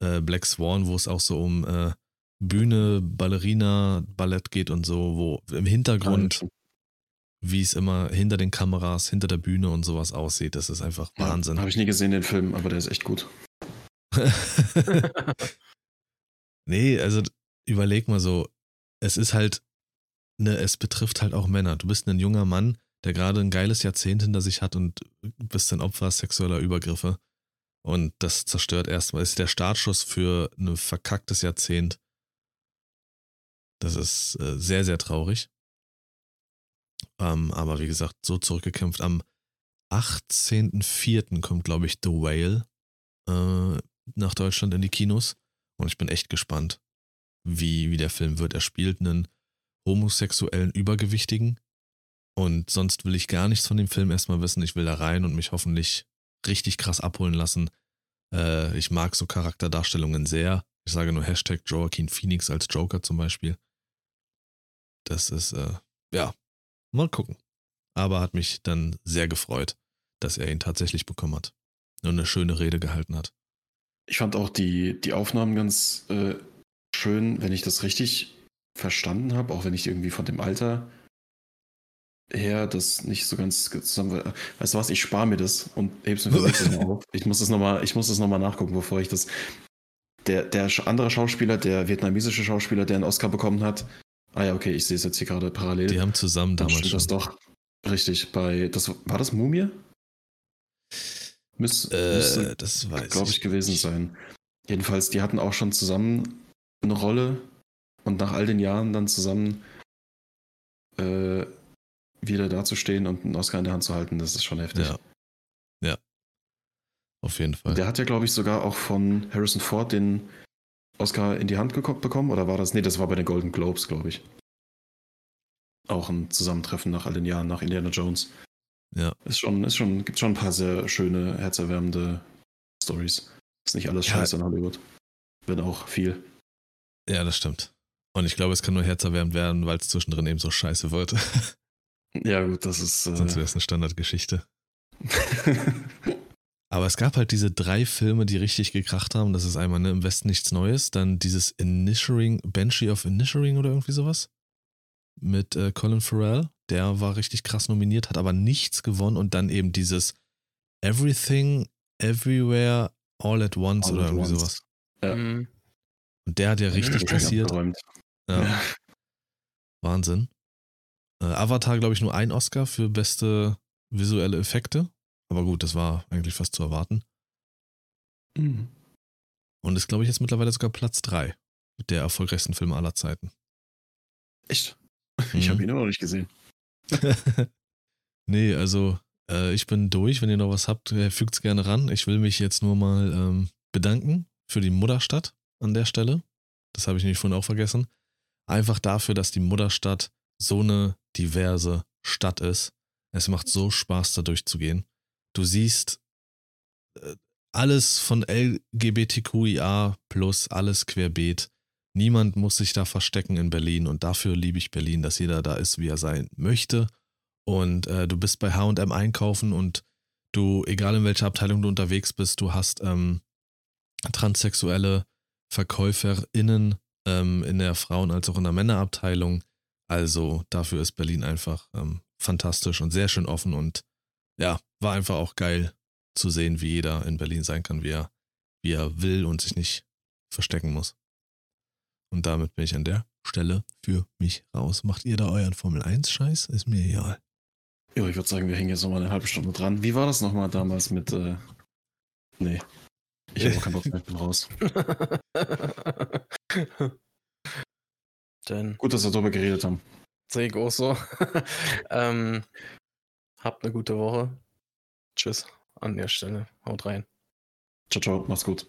Äh, Black Swan, wo es auch so um äh, Bühne, Ballerina, Ballett geht und so, wo im Hintergrund, wie es immer hinter den Kameras, hinter der Bühne und sowas aussieht, das ist einfach Wahnsinn. Ja, Habe ich nie gesehen, den Film, aber der ist echt gut. nee, also überleg mal so, es ist halt, ne, es betrifft halt auch Männer. Du bist ein junger Mann, der gerade ein geiles Jahrzehnt hinter sich hat und bist ein Opfer sexueller Übergriffe. Und das zerstört erstmal, ist der Startschuss für ein verkacktes Jahrzehnt. Das ist äh, sehr, sehr traurig. Ähm, aber wie gesagt, so zurückgekämpft. Am 18.04. kommt, glaube ich, The Whale äh, nach Deutschland in die Kinos. Und ich bin echt gespannt, wie, wie der Film wird. Er spielt einen homosexuellen Übergewichtigen. Und sonst will ich gar nichts von dem Film erstmal wissen. Ich will da rein und mich hoffentlich richtig krass abholen lassen. Äh, ich mag so Charakterdarstellungen sehr. Ich sage nur Hashtag Joaquin Phoenix als Joker zum Beispiel. Das ist, äh, ja, mal gucken. Aber hat mich dann sehr gefreut, dass er ihn tatsächlich bekommen hat und eine schöne Rede gehalten hat. Ich fand auch die, die Aufnahmen ganz äh, schön, wenn ich das richtig verstanden habe, auch wenn ich irgendwie von dem Alter her das nicht so ganz zusammen. Weißt du was, ich spare mir das und heb's mir für nächstes Mal auf. Ich muss das nochmal, ich muss das nochmal nachgucken, bevor ich das. Der, der andere Schauspieler, der vietnamesische Schauspieler, der einen Oscar bekommen hat. Ah ja, okay, ich sehe es jetzt hier gerade parallel. Die haben zusammen damals das doch. Richtig, bei. Das, war das Mumie? Müß, müsste, Äh, das weiß glaube ich, gewesen nicht. sein. Jedenfalls, die hatten auch schon zusammen eine Rolle und nach all den Jahren dann zusammen äh, wieder dazustehen und einen Oscar in der Hand zu halten, das ist schon heftig. Ja. Ja. Auf jeden Fall. Der hat ja, glaube ich, sogar auch von Harrison Ford den Oscar in die Hand bekommen, oder war das? Nee, das war bei den Golden Globes, glaube ich. Auch ein Zusammentreffen nach all den Jahren, nach Indiana Jones. Ja. Ist schon, ist schon, gibt schon ein paar sehr schöne, herzerwärmende Stories. Ist nicht alles Ja. scheiße in Hollywood. Wenn auch viel. Ja, das stimmt. Und ich glaube, es kann nur herzerwärmend werden, weil es zwischendrin eben so scheiße wird. Ja, gut, das ist. Sonst wäre Äh, es eine Standardgeschichte. Aber es gab halt diese drei Filme, die richtig gekracht haben. Das ist einmal ne, im Westen nichts Neues, dann dieses Initiating, Banshee of Initiating oder irgendwie sowas. Mit äh, Colin Farrell. Der war richtig krass nominiert, hat aber nichts gewonnen. Und dann eben dieses Everything, Everywhere, All at Once All oder at irgendwie once. sowas. Ja. Mhm. Und der hat ja richtig abgeräumt. Ja, Ja. Wahnsinn. Äh, Avatar, glaube ich, nur ein Oscar für beste visuelle Effekte. Aber gut, das war eigentlich fast zu erwarten. Mhm. Und ist, glaube ich, jetzt mittlerweile sogar Platz 3 der erfolgreichsten Filme aller Zeiten. Echt? Ich Mhm. habe ihn immer noch nicht gesehen. nee, also äh, ich bin durch. Wenn ihr noch was habt, äh, fügt's gerne ran. Ich will mich jetzt nur mal ähm, bedanken für die Mutterstadt an der Stelle. Das habe ich nämlich vorhin auch vergessen. Einfach dafür, dass die Mutterstadt so eine diverse Stadt ist. Es macht so Spaß, da durchzugehen. Du siehst äh, alles von LGBTQIA plus alles querbeet. Niemand muss sich da verstecken in Berlin und dafür liebe ich Berlin, dass jeder da ist, wie er sein möchte. Und äh, du bist bei HM einkaufen und du, egal in welcher Abteilung du unterwegs bist, du hast ähm, transsexuelle VerkäuferInnen ähm, in der Frauen- als auch in der Männerabteilung. Also dafür ist Berlin einfach ähm, fantastisch und sehr schön offen und ja, war einfach auch geil zu sehen, wie jeder in Berlin sein kann, wie er, wie er will und sich nicht verstecken muss. Und damit bin ich an der Stelle für mich raus. Macht ihr da euren Formel 1-Scheiß? Ist mir egal. Ja, ich würde sagen, wir hängen jetzt nochmal eine halbe Stunde dran. Wie war das nochmal damals mit. Äh... Nee. Ich habe auch keinen Bock mehr, ich bin raus. Dann Gut, dass wir darüber geredet haben. sehe ich auch so. ähm, habt eine gute Woche. Tschüss an der Stelle. Haut rein. Ciao, ciao, mach's gut.